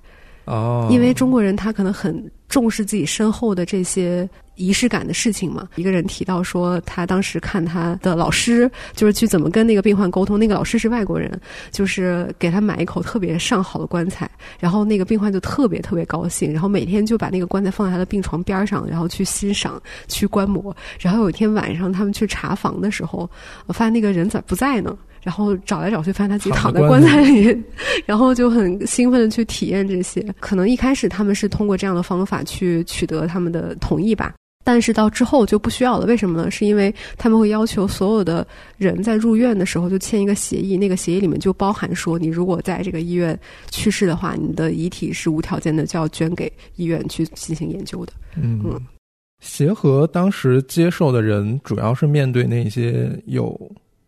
哦，因为中国人他可能很重视自己身后的这些仪式感的事情嘛。一个人提到说，他当时看他的老师就是去怎么跟那个病患沟通，那个老师是外国人，就是给他买一口特别上好的棺材，然后那个病患就特别特别高兴，然后每天就把那个棺材放在他的病床边上，然后去欣赏、去观摩。然后有一天晚上他们去查房的时候，我发现那个人咋不在呢？然后找来找去，发现他自己躺在棺材里，<laughs> 然后就很兴奋的去体验这些。可能一开始他们是通过这样的方法去取得他们的同意吧，但是到之后就不需要了。为什么呢？是因为他们会要求所有的人在入院的时候就签一个协议，那个协议里面就包含说，你如果在这个医院去世的话，你的遗体是无条件的就要捐给医院去进行研究的。嗯，协和当时接受的人主要是面对那些有。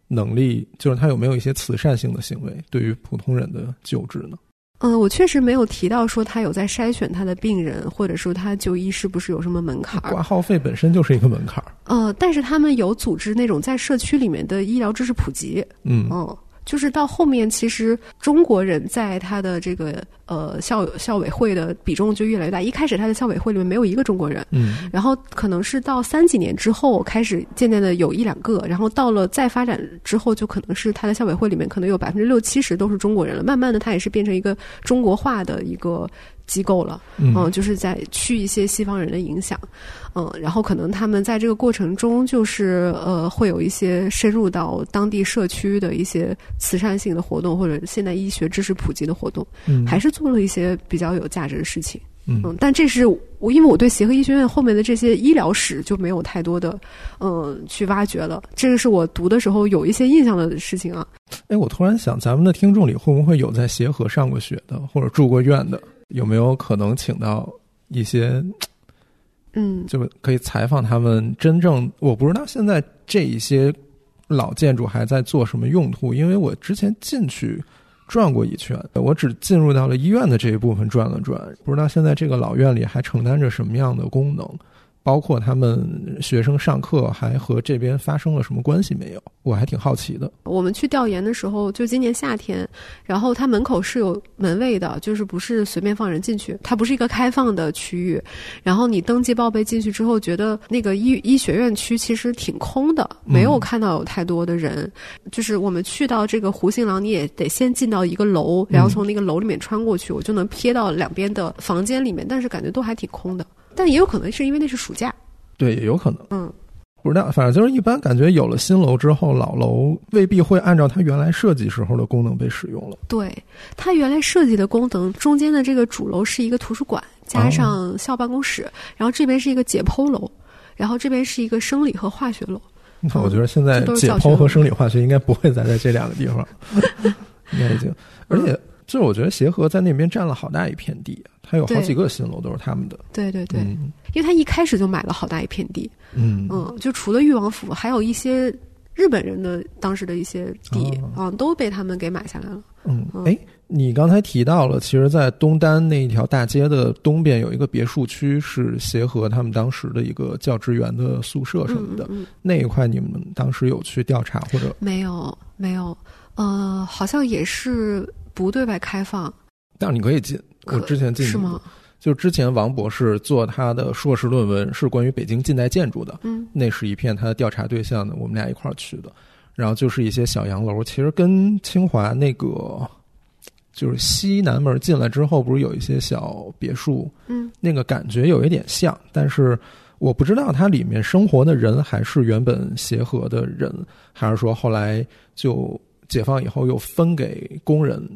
能力就是他有没有一些慈善性的行为，对于普通人的救治呢？嗯，我确实没有提到说他有在筛选他的病人，或者说他就医是不是有什么门槛？挂号费本身就是一个门槛。呃，但是他们有组织那种在社区里面的医疗知识普及。嗯嗯。就是到后面，其实中国人在他的这个呃校校委会的比重就越来越大。一开始他的校委会里面没有一个中国人，嗯，然后可能是到三几年之后开始渐渐的有一两个，然后到了再发展之后，就可能是他的校委会里面可能有百分之六七十都是中国人了。慢慢的，他也是变成一个中国化的一个。机构了，嗯，就是在去一些西方人的影响，嗯，然后可能他们在这个过程中，就是呃，会有一些深入到当地社区的一些慈善性的活动，或者现代医学知识普及的活动，嗯，还是做了一些比较有价值的事情，嗯，但这是我因为我对协和医学院后面的这些医疗史就没有太多的嗯去挖掘了，这个是我读的时候有一些印象的事情啊。哎，我突然想，咱们的听众里会不会有在协和上过学的，或者住过院的？有没有可能请到一些，嗯，就可以采访他们？真正我不知道现在这一些老建筑还在做什么用途，因为我之前进去转过一圈，我只进入到了医院的这一部分转了转，不知道现在这个老院里还承担着什么样的功能。包括他们学生上课还和这边发生了什么关系没有？我还挺好奇的。我们去调研的时候，就今年夏天，然后它门口是有门卫的，就是不是随便放人进去，它不是一个开放的区域。然后你登记报备进去之后，觉得那个医医学院区其实挺空的，没有看到有太多的人。就是我们去到这个弧形廊，你也得先进到一个楼，然后从那个楼里面穿过去，我就能瞥到两边的房间里面，但是感觉都还挺空的。但也有可能是因为那是暑假，对，也有可能。嗯，不知道，反正就是一般感觉有了新楼之后，老楼未必会按照它原来设计时候的功能被使用了。对，它原来设计的功能，中间的这个主楼是一个图书馆，加上校办公室，然后这边是一个解剖楼，然后这边是一个生理和化学楼。那我觉得现在解剖和生理化学应该不会再在这两个地方，<laughs> 应该已经，而且。就是我觉得协和在那边占了好大一片地，它有好几个新楼都是他们的。对对对，因为他一开始就买了好大一片地。嗯嗯，就除了裕王府，还有一些日本人的当时的一些地啊，都被他们给买下来了。嗯，哎，你刚才提到了，其实，在东单那一条大街的东边有一个别墅区，是协和他们当时的一个教职员的宿舍什么的。那一块你们当时有去调查或者？没有，没有。呃，好像也是。不对外开放，但是你可以进。我之前进是吗？就之前王博士做他的硕士论文是关于北京近代建筑的，嗯，那是一片他的调查对象的，我们俩一块儿去的。然后就是一些小洋楼，其实跟清华那个就是西南门进来之后，不是有一些小别墅，嗯，那个感觉有一点像，但是我不知道它里面生活的人还是原本协和的人，还是说后来就解放以后又分给工人。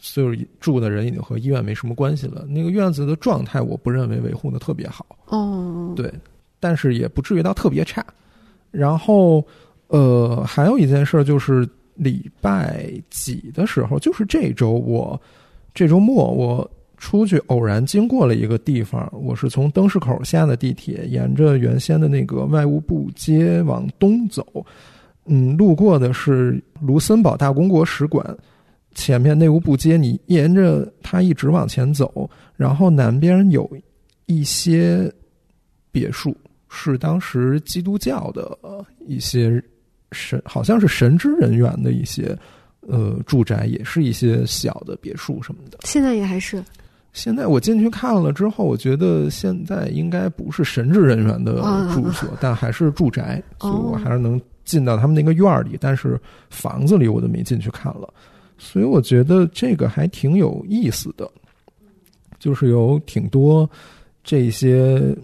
就是住的人已经和医院没什么关系了。那个院子的状态，我不认为维护的特别好。哦，对，但是也不至于到特别差。然后，呃，还有一件事就是礼拜几的时候，就是这周我这周末我出去偶然经过了一个地方，我是从灯市口下的地铁，沿着原先的那个外务部街往东走，嗯，路过的是卢森堡大公国使馆。前面内务部街，你沿着它一直往前走，然后南边有一些别墅，是当时基督教的一些神，好像是神职人员的一些呃住宅，也是一些小的别墅什么的。现在也还是。现在我进去看了之后，我觉得现在应该不是神职人员的住所，但还是住宅，所以我还是能进到他们那个院儿里，但是房子里我就没进去看了。所以我觉得这个还挺有意思的，就是有挺多这些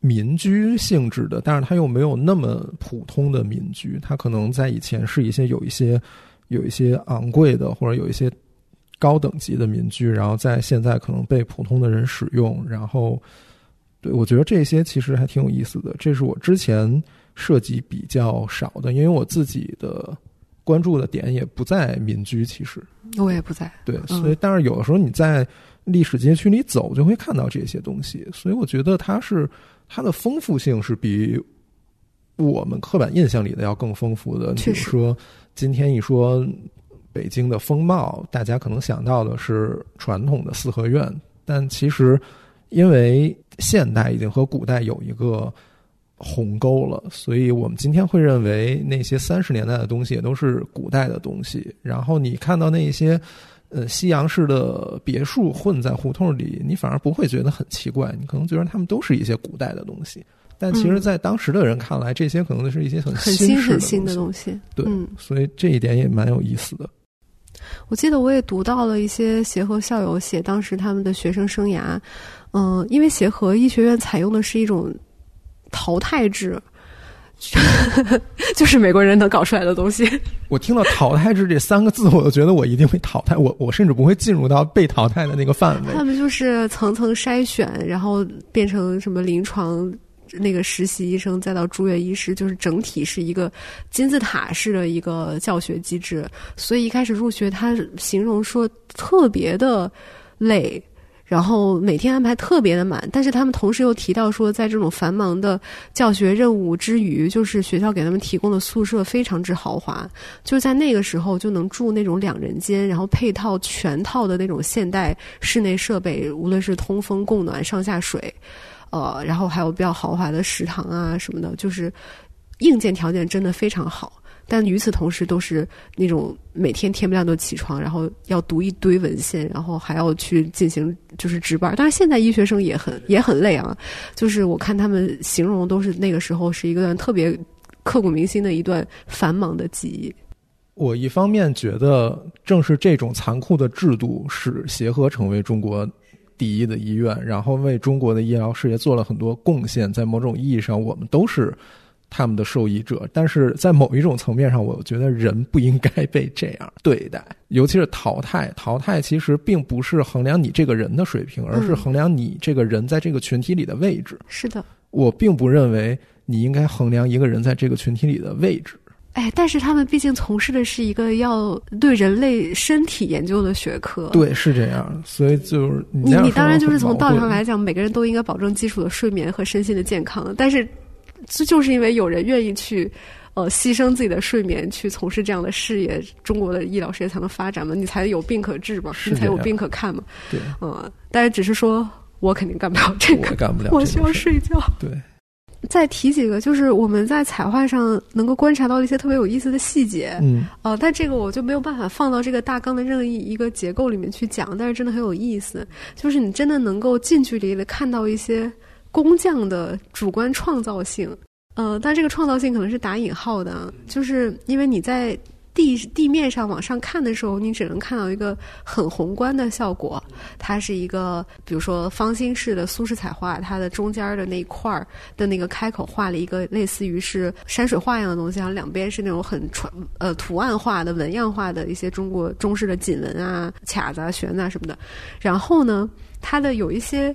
民居性质的，但是它又没有那么普通的民居，它可能在以前是一些有一些有一些昂贵的或者有一些高等级的民居，然后在现在可能被普通的人使用，然后对我觉得这些其实还挺有意思的，这是我之前涉及比较少的，因为我自己的。关注的点也不在民居，其实我也不在。对，所以但是有的时候你在历史街区里走，就会看到这些东西。所以我觉得它是它的丰富性是比我们刻板印象里的要更丰富的。比如说，今天一说北京的风貌，大家可能想到的是传统的四合院，但其实因为现代已经和古代有一个。鸿沟了，所以我们今天会认为那些三十年代的东西也都是古代的东西。然后你看到那些呃西洋式的别墅混在胡同里，你反而不会觉得很奇怪，你可能觉得他们都是一些古代的东西。但其实，在当时的人看来，这些可能是一些很新很新的东西。对，所以这一点也蛮有意思的。我记得我也读到了一些协和校友写当时他们的学生生涯，嗯，因为协和医学院采用的是一种。淘汰制，<laughs> 就是美国人能搞出来的东西。我听到“淘汰制”这三个字，我就觉得我一定会淘汰。我我甚至不会进入到被淘汰的那个范围。他们就是层层筛选，然后变成什么临床那个实习医生，再到住院医师，就是整体是一个金字塔式的一个教学机制。所以一开始入学，他形容说特别的累。然后每天安排特别的满，但是他们同时又提到说，在这种繁忙的教学任务之余，就是学校给他们提供的宿舍非常之豪华，就在那个时候就能住那种两人间，然后配套全套的那种现代室内设备，无论是通风、供暖、上下水，呃，然后还有比较豪华的食堂啊什么的，就是硬件条件真的非常好。但与此同时，都是那种每天天不亮就起床，然后要读一堆文献，然后还要去进行就是值班。当然，现在医学生也很也很累啊。就是我看他们形容都是那个时候是一个特别刻骨铭心的一段繁忙的记忆。我一方面觉得，正是这种残酷的制度，使协和成为中国第一的医院，然后为中国的医疗事业做了很多贡献。在某种意义上，我们都是。他们的受益者，但是在某一种层面上，我觉得人不应该被这样 <laughs> 对待，尤其是淘汰。淘汰其实并不是衡量你这个人的水平，而是衡量你这个人在这个群体里的位置。是的，我并不认为你应该衡量一个人在这个群体里的位置。哎，但是他们毕竟从事的是一个要对人类身体研究的学科。对，是这样。所以就是你，你当然就是从道理上来讲，每个人都应该保证基础的睡眠和身心的健康，但是。这就是因为有人愿意去，呃，牺牲自己的睡眠去从事这样的事业，中国的医疗事业才能发展嘛？你才有病可治嘛？你才有病可看嘛？对，嗯，但是只是说我肯定干不了这个，干不了，我需要睡觉。对，再提几个，就是我们在彩画上能够观察到一些特别有意思的细节。嗯，哦，但这个我就没有办法放到这个大纲的任意一个结构里面去讲，但是真的很有意思，就是你真的能够近距离的看到一些工匠的主观创造性。呃，但这个创造性可能是打引号的，就是因为你在。地地面上往上看的时候，你只能看到一个很宏观的效果。它是一个，比如说方心式的苏式彩画，它的中间的那一块儿的那个开口画了一个类似于是山水画一样的东西，然后两边是那种很传呃图案化的纹样化的一些中国中式的锦纹啊、卡子啊、旋子啊什么的。然后呢，它的有一些。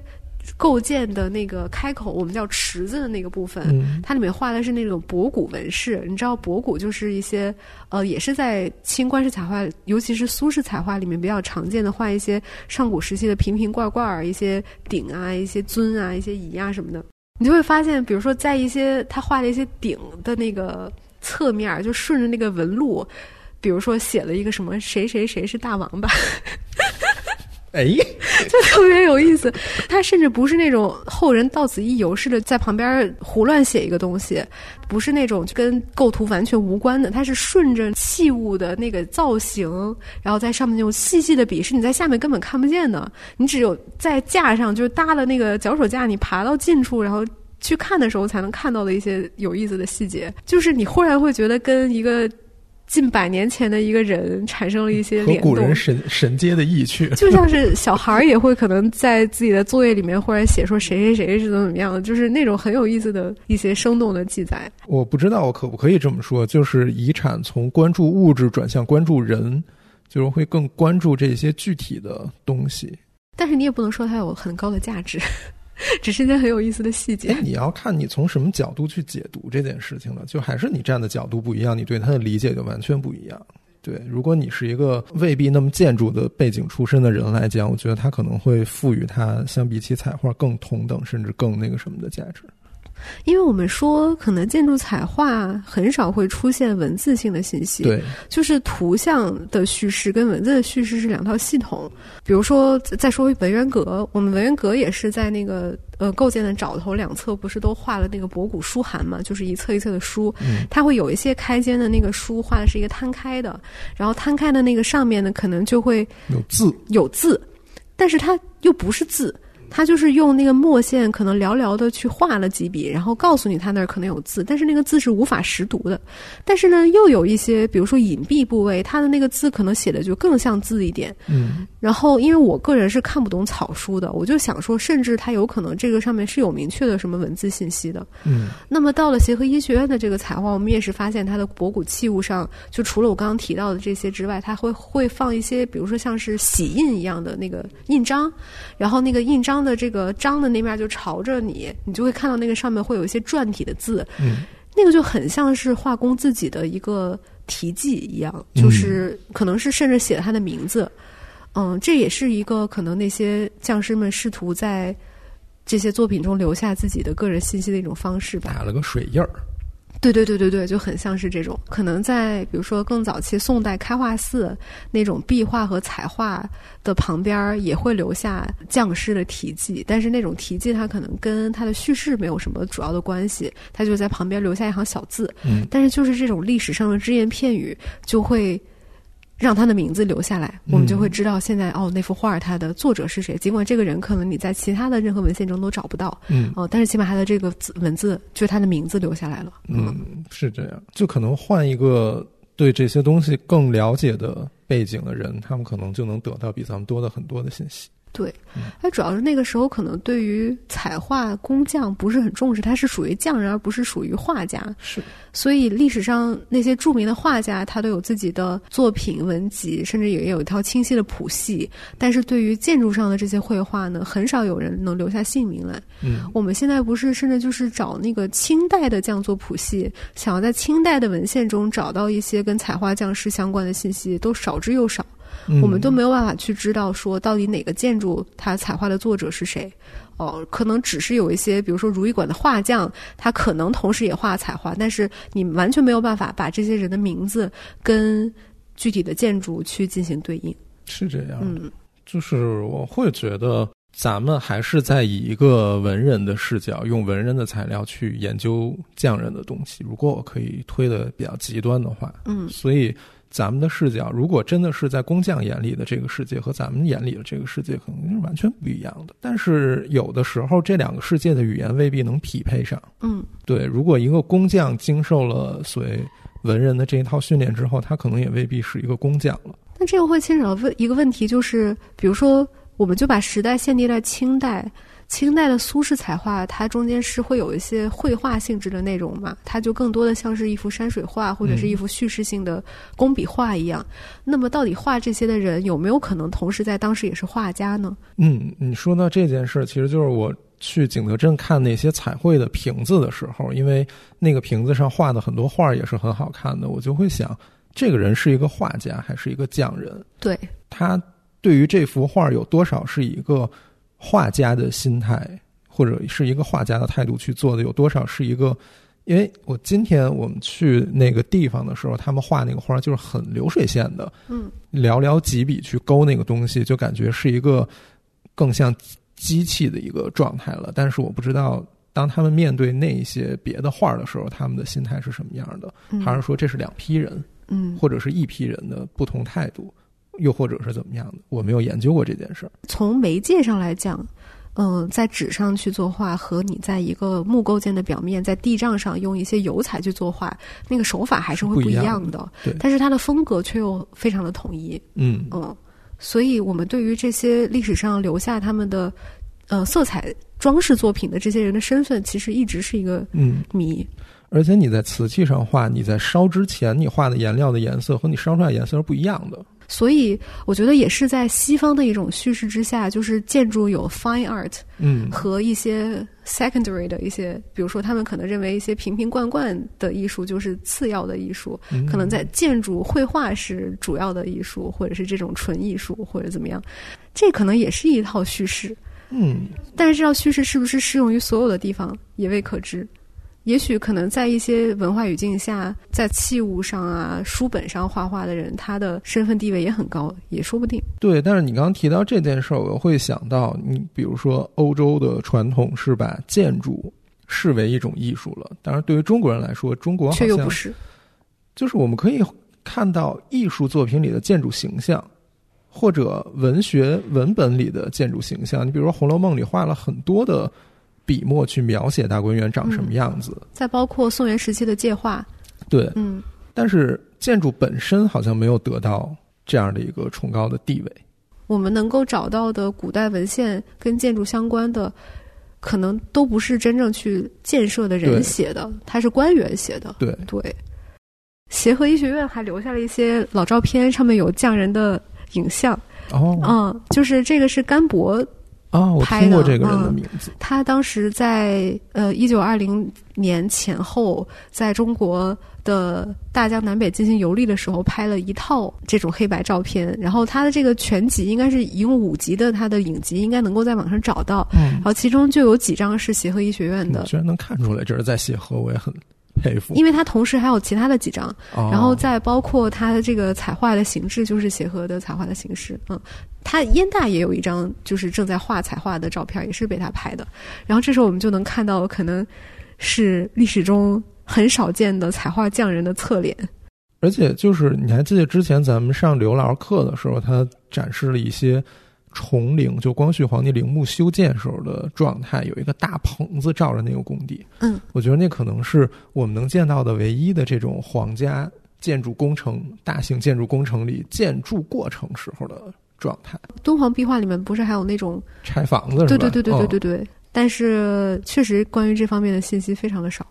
构建的那个开口，我们叫池子的那个部分，它里面画的是那种博古纹饰。你知道博古就是一些呃，也是在清官式彩画，尤其是苏式彩画里面比较常见的，画一些上古时期的瓶瓶罐罐、一些鼎啊、一些尊啊、一些仪啊什么的。你就会发现，比如说在一些他画的一些鼎的那个侧面，就顺着那个纹路，比如说写了一个什么谁谁谁是大王八。哎，<laughs> 就特别有意思。他甚至不是那种后人到此一游似的，在旁边胡乱写一个东西，不是那种跟构图完全无关的。他是顺着器物的那个造型，然后在上面用细细的笔，是你在下面根本看不见的。你只有在架上，就是搭了那个脚手架，你爬到近处，然后去看的时候，才能看到的一些有意思的细节。就是你忽然会觉得跟一个。近百年前的一个人产生了一些联动，和古人神神接的意趣，就像是小孩儿也会可能在自己的作业里面或者写说谁谁谁是怎么怎么样的，就是那种很有意思的一些生动的记载。<laughs> 我不知道我可不可以这么说，就是遗产从关注物质转向关注人，就是会更关注这些具体的东西。但是你也不能说它有很高的价值。<laughs> 只是一件很有意思的细节。你要看你从什么角度去解读这件事情了，就还是你站的角度不一样，你对它的理解就完全不一样。对，如果你是一个未必那么建筑的背景出身的人来讲，我觉得他可能会赋予它相比起彩画更同等甚至更那个什么的价值。因为我们说，可能建筑彩画很少会出现文字性的信息，对，就是图像的叙事跟文字的叙事是两套系统。比如说，再说文渊阁，我们文渊阁也是在那个呃构建的爪头两侧，不是都画了那个博古书函嘛？就是一册一册的书，它会有一些开间的那个书画的是一个摊开的，然后摊开的那个上面呢，可能就会有字，有字，但是它又不是字。他就是用那个墨线，可能寥寥的去画了几笔，然后告诉你他那儿可能有字，但是那个字是无法识读的。但是呢，又有一些，比如说隐蔽部位，他的那个字可能写的就更像字一点。嗯。然后，因为我个人是看不懂草书的，我就想说，甚至他有可能这个上面是有明确的什么文字信息的。嗯。那么到了协和医学院的这个彩画，我们也是发现它的博古器物上，就除了我刚刚提到的这些之外，它会会放一些，比如说像是玺印一样的那个印章，然后那个印章。的这个章的那面就朝着你，你就会看到那个上面会有一些篆体的字，嗯，那个就很像是画工自己的一个题记一样，就是可能是甚至写了他的名字，嗯，这也是一个可能那些匠师们试图在这些作品中留下自己的个人信息的一种方式吧，打了个水印儿。对对对对对，就很像是这种。可能在比如说更早期宋代开化寺那种壁画和彩画的旁边，也会留下匠师的题记，但是那种题记它可能跟它的叙事没有什么主要的关系，它就在旁边留下一行小字。嗯，但是就是这种历史上的只言片语，就会。让他的名字留下来，我们就会知道现在哦，那幅画它的作者是谁。尽管这个人可能你在其他的任何文献中都找不到，嗯，哦，但是起码他的这个字文字就是他的名字留下来了。嗯，是这样，就可能换一个对这些东西更了解的背景的人，他们可能就能得到比咱们多的很多的信息。对，它主要是那个时候可能对于彩画工匠不是很重视，他是属于匠人而不是属于画家。是，所以历史上那些著名的画家，他都有自己的作品文集，甚至也有一套清晰的谱系。但是对于建筑上的这些绘画呢，很少有人能留下姓名来。嗯，我们现在不是甚至就是找那个清代的匠作谱系，想要在清代的文献中找到一些跟彩画匠师相关的信息，都少之又少。我们都没有办法去知道说到底哪个建筑它彩画的作者是谁，哦，可能只是有一些，比如说如意馆的画匠，他可能同时也画彩画，但是你完全没有办法把这些人的名字跟具体的建筑去进行对应。是这样，嗯，就是我会觉得咱们还是在以一个文人的视角，用文人的材料去研究匠人的东西。如果我可以推的比较极端的话，嗯，所以咱们的视角，如果真的是在工匠眼里的这个世界和咱们眼里的这个世界，可能是完全不一样的。但是有的时候，这两个世界的语言未必能匹配上。嗯，对。如果一个工匠经受了所谓文人的这一套训练之后，他可能也未必是一个工匠了。那这个会牵扯到问一个问题，就是比如说。我们就把时代限定在清代，清代的苏式彩画，它中间是会有一些绘画性质的内容嘛？它就更多的像是一幅山水画或者是一幅叙事性的工笔画一样。那么，到底画这些的人有没有可能同时在当时也是画家呢？嗯，你说到这件事，其实就是我去景德镇看那些彩绘的瓶子的时候，因为那个瓶子上画的很多画也是很好看的，我就会想，这个人是一个画家还是一个匠人？对他。对于这幅画有多少是一个画家的心态，或者是一个画家的态度去做的？有多少是一个？因为我今天我们去那个地方的时候，他们画那个花就是很流水线的，嗯，寥寥几笔去勾那个东西，就感觉是一个更像机器的一个状态了。但是我不知道，当他们面对那一些别的画的时候，他们的心态是什么样的？还是说这是两批人？嗯，或者是一批人的不同态度？又或者是怎么样的？我没有研究过这件事儿。从媒介上来讲，嗯，在纸上去作画和你在一个木构件的表面，在地障上用一些油彩去作画，那个手法还是会不一样的。对，但是它的风格却又非常的统一。嗯嗯，所以我们对于这些历史上留下他们的呃色彩装饰作品的这些人的身份，其实一直是一个嗯谜。而且你在瓷器上画，你在烧之前你画的颜料的颜色和你烧出来颜色是不一样的。所以，我觉得也是在西方的一种叙事之下，就是建筑有 fine art，嗯，和一些 secondary 的一些，比如说他们可能认为一些瓶瓶罐罐的艺术就是次要的艺术，可能在建筑绘画是主要的艺术，或者是这种纯艺术或者怎么样，这可能也是一套叙事，嗯，但是这套叙事是不是适用于所有的地方，也未可知。也许可能在一些文化语境下，在器物上啊、书本上画画的人，他的身份地位也很高，也说不定。对，但是你刚刚提到这件事儿，我会想到，你比如说欧洲的传统是把建筑视为一种艺术了，当然对于中国人来说，中国却又不是。就是我们可以看到艺术作品里的建筑形象，或者文学文本里的建筑形象。你比如说《红楼梦》里画了很多的。笔墨去描写大观园长什么样子，再包括宋元时期的界画，对，嗯，但是建筑本身好像没有得到这样的一个崇高的地位。我们能够找到的古代文献跟建筑相关的，可能都不是真正去建设的人写的，他是官员写的。对对，协和医学院还留下了一些老照片，上面有匠人的影像。哦，嗯，就是这个是甘博。啊，我听过这个人的名字。他当时在呃一九二零年前后，在中国的大江南北进行游历的时候，拍了一套这种黑白照片。然后他的这个全集应该是一共五集的，他的影集应该能够在网上找到。嗯，然后其中就有几张是协和医学院的。居然能看出来这是在协和，我也很。佩服，因为他同时还有其他的几张，然后再包括他的这个彩画的形式，就是协和的彩画的形式。嗯，他燕大也有一张，就是正在画彩画的照片，也是被他拍的。然后这时候我们就能看到，可能是历史中很少见的彩画匠人的侧脸。而且，就是你还记得之前咱们上刘老师课的时候，他展示了一些。崇陵就光绪皇帝陵墓修建时候的状态，有一个大棚子罩着那个工地。嗯，我觉得那可能是我们能见到的唯一的这种皇家建筑工程、大型建筑工程里建筑过程时候的状态。敦煌壁画里面不是还有那种拆房子？对对对对对对对。但是确实关于这方面的信息非常的少。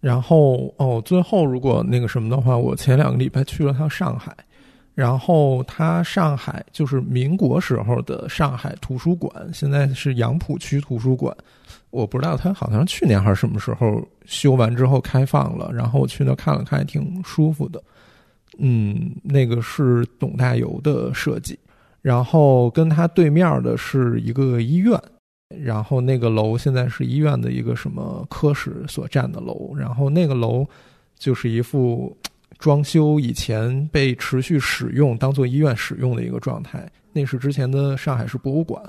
然后哦，最后如果那个什么的话，我前两个礼拜去了趟上海。然后，它上海就是民国时候的上海图书馆，现在是杨浦区图书馆。我不知道它好像去年还是什么时候修完之后开放了。然后我去那看了看，还挺舒服的。嗯，那个是董大猷的设计。然后跟它对面的是一个医院，然后那个楼现在是医院的一个什么科室所占的楼。然后那个楼就是一副。装修以前被持续使用当做医院使用的一个状态，那是之前的上海市博物馆。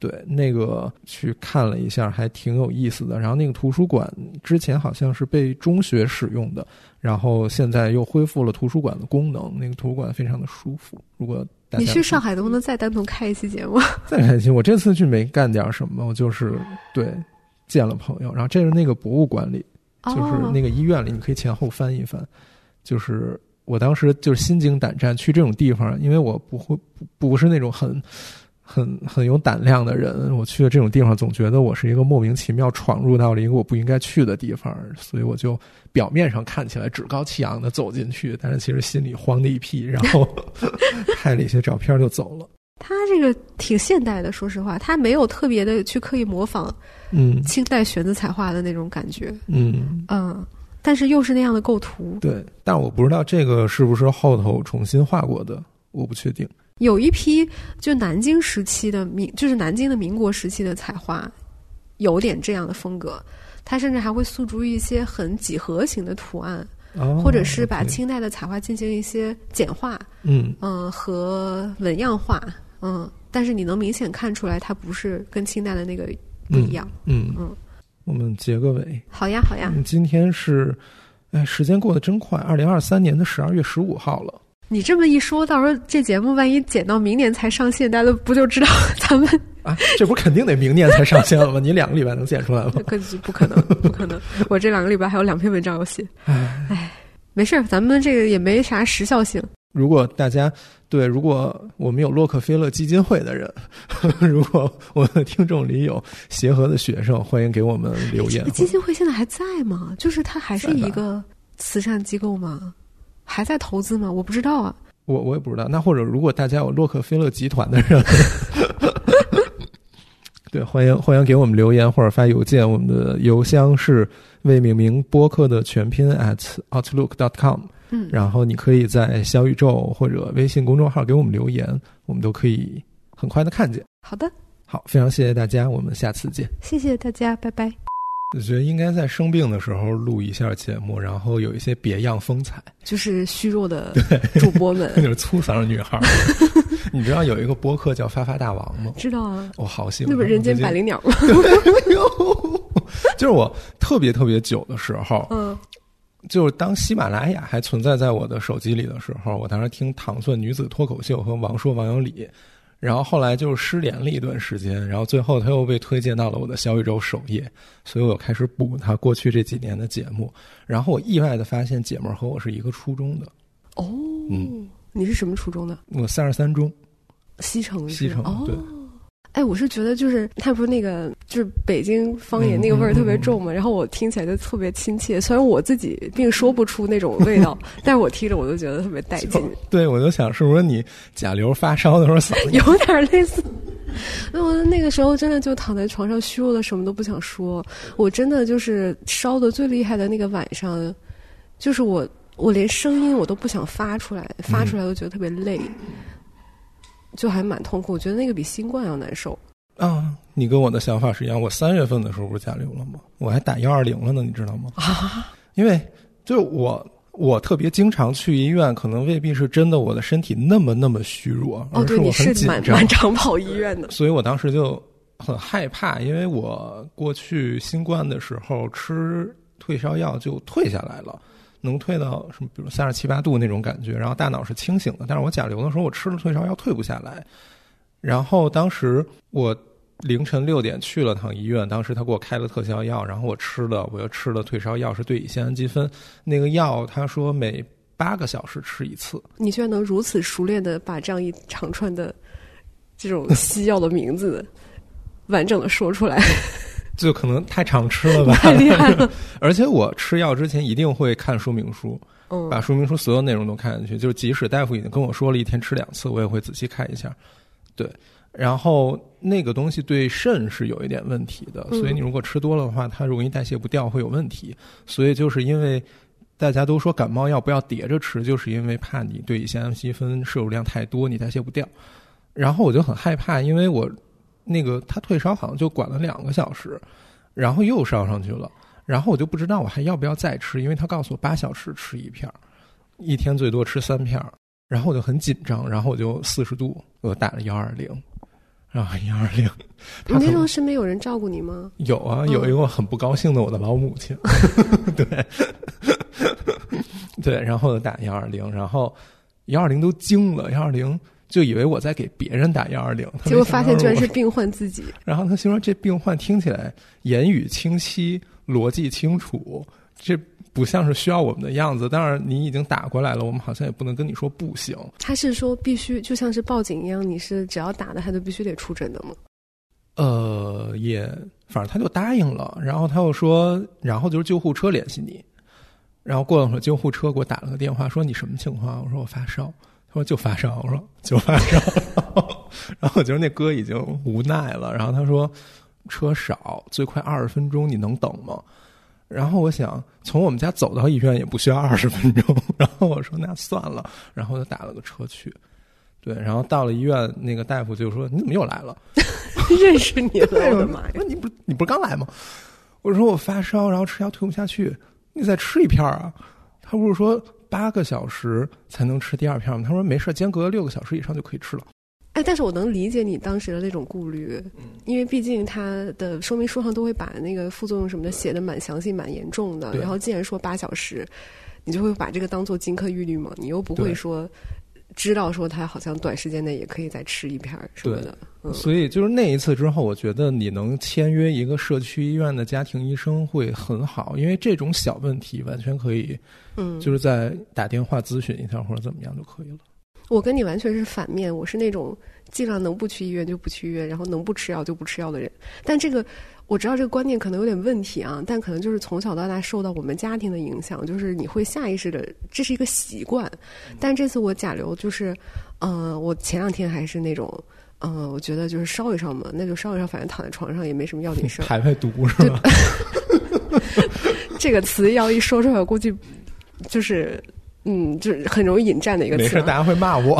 对，那个去看了一下，还挺有意思的。然后那个图书馆之前好像是被中学使用的，然后现在又恢复了图书馆的功能。那个图书馆非常的舒服。如果你去上海，能不能再单独开一期节目？<laughs> 再开一期。我这次去没干点什么，我就是对见了朋友。然后这是那个博物馆里，就是那个医院里，你可以前后翻一翻。就是我当时就是心惊胆战去这种地方，因为我不会不不是那种很。很很有胆量的人，我去了这种地方，总觉得我是一个莫名其妙闯入到了一个我不应该去的地方，所以我就表面上看起来趾高气扬的走进去，但是其实心里慌的一批，然后 <laughs> 拍了一些照片就走了。他这个挺现代的，说实话，他没有特别的去刻意模仿，嗯，清代玄子彩画的那种感觉，嗯嗯，但是又是那样的构图，对，但我不知道这个是不是后头重新画过的，我不确定。有一批就南京时期的民，就是南京的民国时期的彩画，有点这样的风格。它甚至还会诉诸一些很几何型的图案，或者是把清代的彩画进行一些简化，嗯嗯和纹样化，嗯。但是你能明显看出来，它不是跟清代的那个不一样。嗯嗯，我们结个尾。好呀好呀。今天是，哎，时间过得真快，二零二三年的十二月十五号了。你这么一说，到时候这节目万一剪到明年才上线，大家不就知道咱们啊？这不肯定得明年才上线了吗？<laughs> 你两个礼拜能剪出来吗？可不可能，不可能！<laughs> 我这两个礼拜还有两篇文章要写。唉，没事儿，咱们这个也没啥时效性。如果大家对，如果我们有洛克菲勒基金会的人，<laughs> 如果我们的听众里有协和的学生，欢迎给我们留言。基金会现在还在吗？就是它还是一个慈善机构吗？还在投资吗？我不知道啊。我我也不知道。那或者如果大家有洛克菲勒集团的人，<laughs> 对，欢迎欢迎给我们留言或者发邮件。我们的邮箱是魏明明播客的全拼 at outlook dot com。嗯，然后你可以在小宇宙或者微信公众号给我们留言，我们都可以很快的看见。好的，好，非常谢谢大家，我们下次见。谢谢大家，拜拜。我觉得应该在生病的时候录一下节目，然后有一些别样风采，就是虚弱的主播们，<laughs> 就是粗嗓的女孩。<laughs> 你知道有一个播客叫《发发大王》吗？知道啊，我好喜欢。那不是人间百灵鸟吗？<laughs> 就是我特别特别久的时候，嗯，就是当喜马拉雅还存在在我的手机里的时候，我当时听糖蒜女子脱口秀和王朔、王有理。然后后来就失联了一段时间，然后最后他又被推荐到了我的小宇宙首页，所以我开始补他过去这几年的节目。然后我意外的发现，姐们儿和我是一个初中的。哦，嗯，你是什么初中的？我三十三中，西城。西城，对。哎，我是觉得就是他不是那个就是北京方言那个味儿特别重嘛，然后我听起来就特别亲切。虽然我自己并说不出那种味道，<laughs> 但是我听着我就觉得特别带劲。对，我就想是不是你甲流发烧的时候嗓子有点类似。那我那个时候真的就躺在床上虚弱的，什么都不想说。我真的就是烧的最厉害的那个晚上，就是我我连声音我都不想发出来，发出来都觉得特别累。就还蛮痛苦，我觉得那个比新冠要难受。啊，你跟我的想法是一样。我三月份的时候不是甲流了吗？我还打幺二零了呢，你知道吗？啊，因为就是我，我特别经常去医院，可能未必是真的我的身体那么那么虚弱，哦，对，你是蛮蛮常跑医院的。<laughs> 所以我当时就很害怕，因为我过去新冠的时候吃退烧药就退下来了。能退到什么，比如三十七八度那种感觉，然后大脑是清醒的。但是我甲流的时候，我吃了退烧药退不下来。然后当时我凌晨六点去了趟医院，当时他给我开了特效药，然后我吃了，我又吃了退烧药，是对乙酰氨基酚那个药，他说每八个小时吃一次。你居然能如此熟练的把这样一长串的这种西药的名字 <laughs> 完整的说出来。就可能太常吃了吧，太厉害了。<laughs> 而且我吃药之前一定会看说明书，嗯，把说明书所有内容都看进去。就是即使大夫已经跟我说了一天吃两次，我也会仔细看一下。对，然后那个东西对肾是有一点问题的，所以你如果吃多了的话，它容易代谢不掉，会有问题。所以就是因为大家都说感冒药不要叠着吃，就是因为怕你对乙酰氨基酚摄入量太多，你代谢不掉。然后我就很害怕，因为我。那个他退烧好像就管了两个小时，然后又烧上去了，然后我就不知道我还要不要再吃，因为他告诉我八小时吃一片儿，一天最多吃三片儿，然后我就很紧张，然后我就四十度，我打了幺二零，然后幺二零。你那时候身边有人照顾你吗？有啊，有一个很不高兴的我的老母亲。<laughs> 对，对，然后打幺二零，然后幺二零都惊了，幺二零就以为我在给别人打幺二零，结果发现居然是病患自己。<laughs> 然后他心说：“这病患听起来言语清晰，逻辑清楚，这不像是需要我们的样子。当然，你已经打过来了，我们好像也不能跟你说不行。”他是说必须就像是报警一样，你是只要打的，他就必须得出诊的吗？呃，也反正他就答应了，然后他又说，然后就是救护车联系你，然后过了会儿，救护车给我打了个电话，说你什么情况？我说我发烧，他说就发烧，我说就发烧，<laughs> 然后我觉得那哥已经无奈了，然后他说车少，最快二十分钟，你能等吗？然后我想从我们家走到医院也不需要二十分钟，<laughs> 然后我说那算了，然后就打了个车去。对，然后到了医院，那个大夫就说：“你怎么又来了？<laughs> 认识你了？我的妈呀！你不你不是刚来吗？”我说：“我发烧，然后吃药退不下去，你再吃一片啊。”他不是说八个小时才能吃第二片吗？他说：“没事，间隔六个小时以上就可以吃了。”哎，但是我能理解你当时的那种顾虑，因为毕竟它的说明书上都会把那个副作用什么的写的蛮详细、蛮严重的。然后既然说八小时，你就会把这个当做金科玉律嘛？你又不会说。知道说他好像短时间内也可以再吃一片什么的，所以就是那一次之后，我觉得你能签约一个社区医院的家庭医生会很好，因为这种小问题完全可以，嗯，就是在打电话咨询一下或者怎么样就可以了。我跟你完全是反面，我是那种尽量能不去医院就不去医院，然后能不吃药就不吃药的人，但这个。我知道这个观念可能有点问题啊，但可能就是从小到大受到我们家庭的影响，就是你会下意识的，这是一个习惯。但这次我甲流就是，嗯，我前两天还是那种，嗯，我觉得就是烧一烧嘛，那就烧一烧，反正躺在床上也没什么要紧事儿。<laughs> 排排毒是吧？<laughs> 这个词要一说出来，估计就是，嗯，就是很容易引战的一个词。没事，大家会骂我，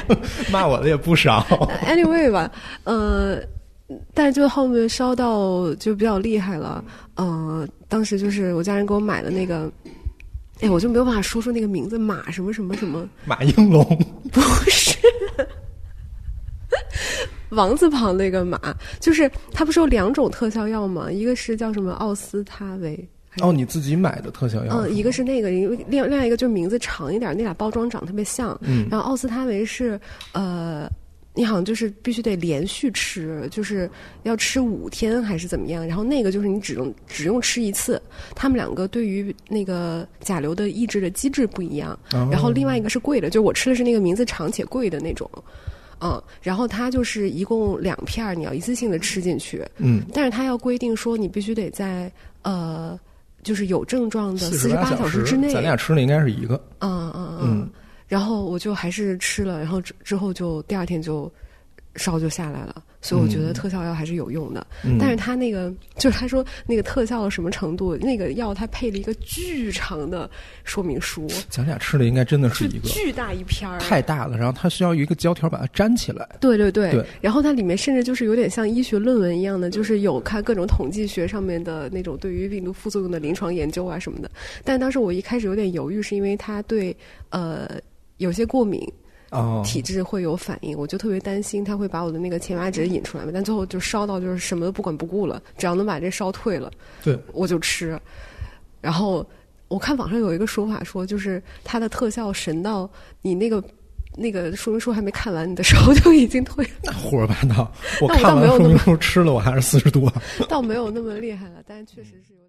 <laughs> 骂我的也不少。Anyway 吧，呃。但是就后面烧到就比较厉害了，嗯，当时就是我家人给我买的那个，哎，我就没有办法说出那个名字，马什么什么什么，马应龙。<laughs> 不是，王字旁那个马，就是它不是有两种特效药吗？一个是叫什么奥司他韦，哦，你自己买的特效药，嗯，一个是那个，另另外一个就是名字长一点，那俩包装长特别像，嗯，然后奥司他韦是呃。你好像就是必须得连续吃，就是要吃五天还是怎么样？然后那个就是你只用只用吃一次。他们两个对于那个甲流的抑制的机制不一样。然后另外一个是贵的，就我吃的是那个名字长且贵的那种。嗯，然后它就是一共两片儿你要一次性的吃进去。嗯，但是它要规定说你必须得在呃，就是有症状的四十八小时之内。咱俩吃的应该是一个。嗯嗯嗯。然后我就还是吃了，然后之之后就第二天就烧就下来了，所以我觉得特效药还是有用的。但是他那个就是他说那个特效到什么程度，那个药他配了一个巨长的说明书。咱俩吃的应该真的是一个巨大一片儿，太大了，然后它需要一个胶条把它粘起来。对对对，对。然后它里面甚至就是有点像医学论文一样的，就是有看各种统计学上面的那种对于病毒副作用的临床研究啊什么的。但当时我一开始有点犹豫，是因为它对呃。有些过敏，哦体质会有反应，我就特别担心他会把我的那个前麻脂引出来嘛。但最后就烧到就是什么都不管不顾了，只要能把这烧退了，对，我就吃。然后我看网上有一个说法说，就是它的特效神到你那个那个说明书还没看完，你的烧就已经退了。<laughs> 胡说八道！我看完说明书吃了，我还是四十多。倒没有那么厉害了，但是确实是有。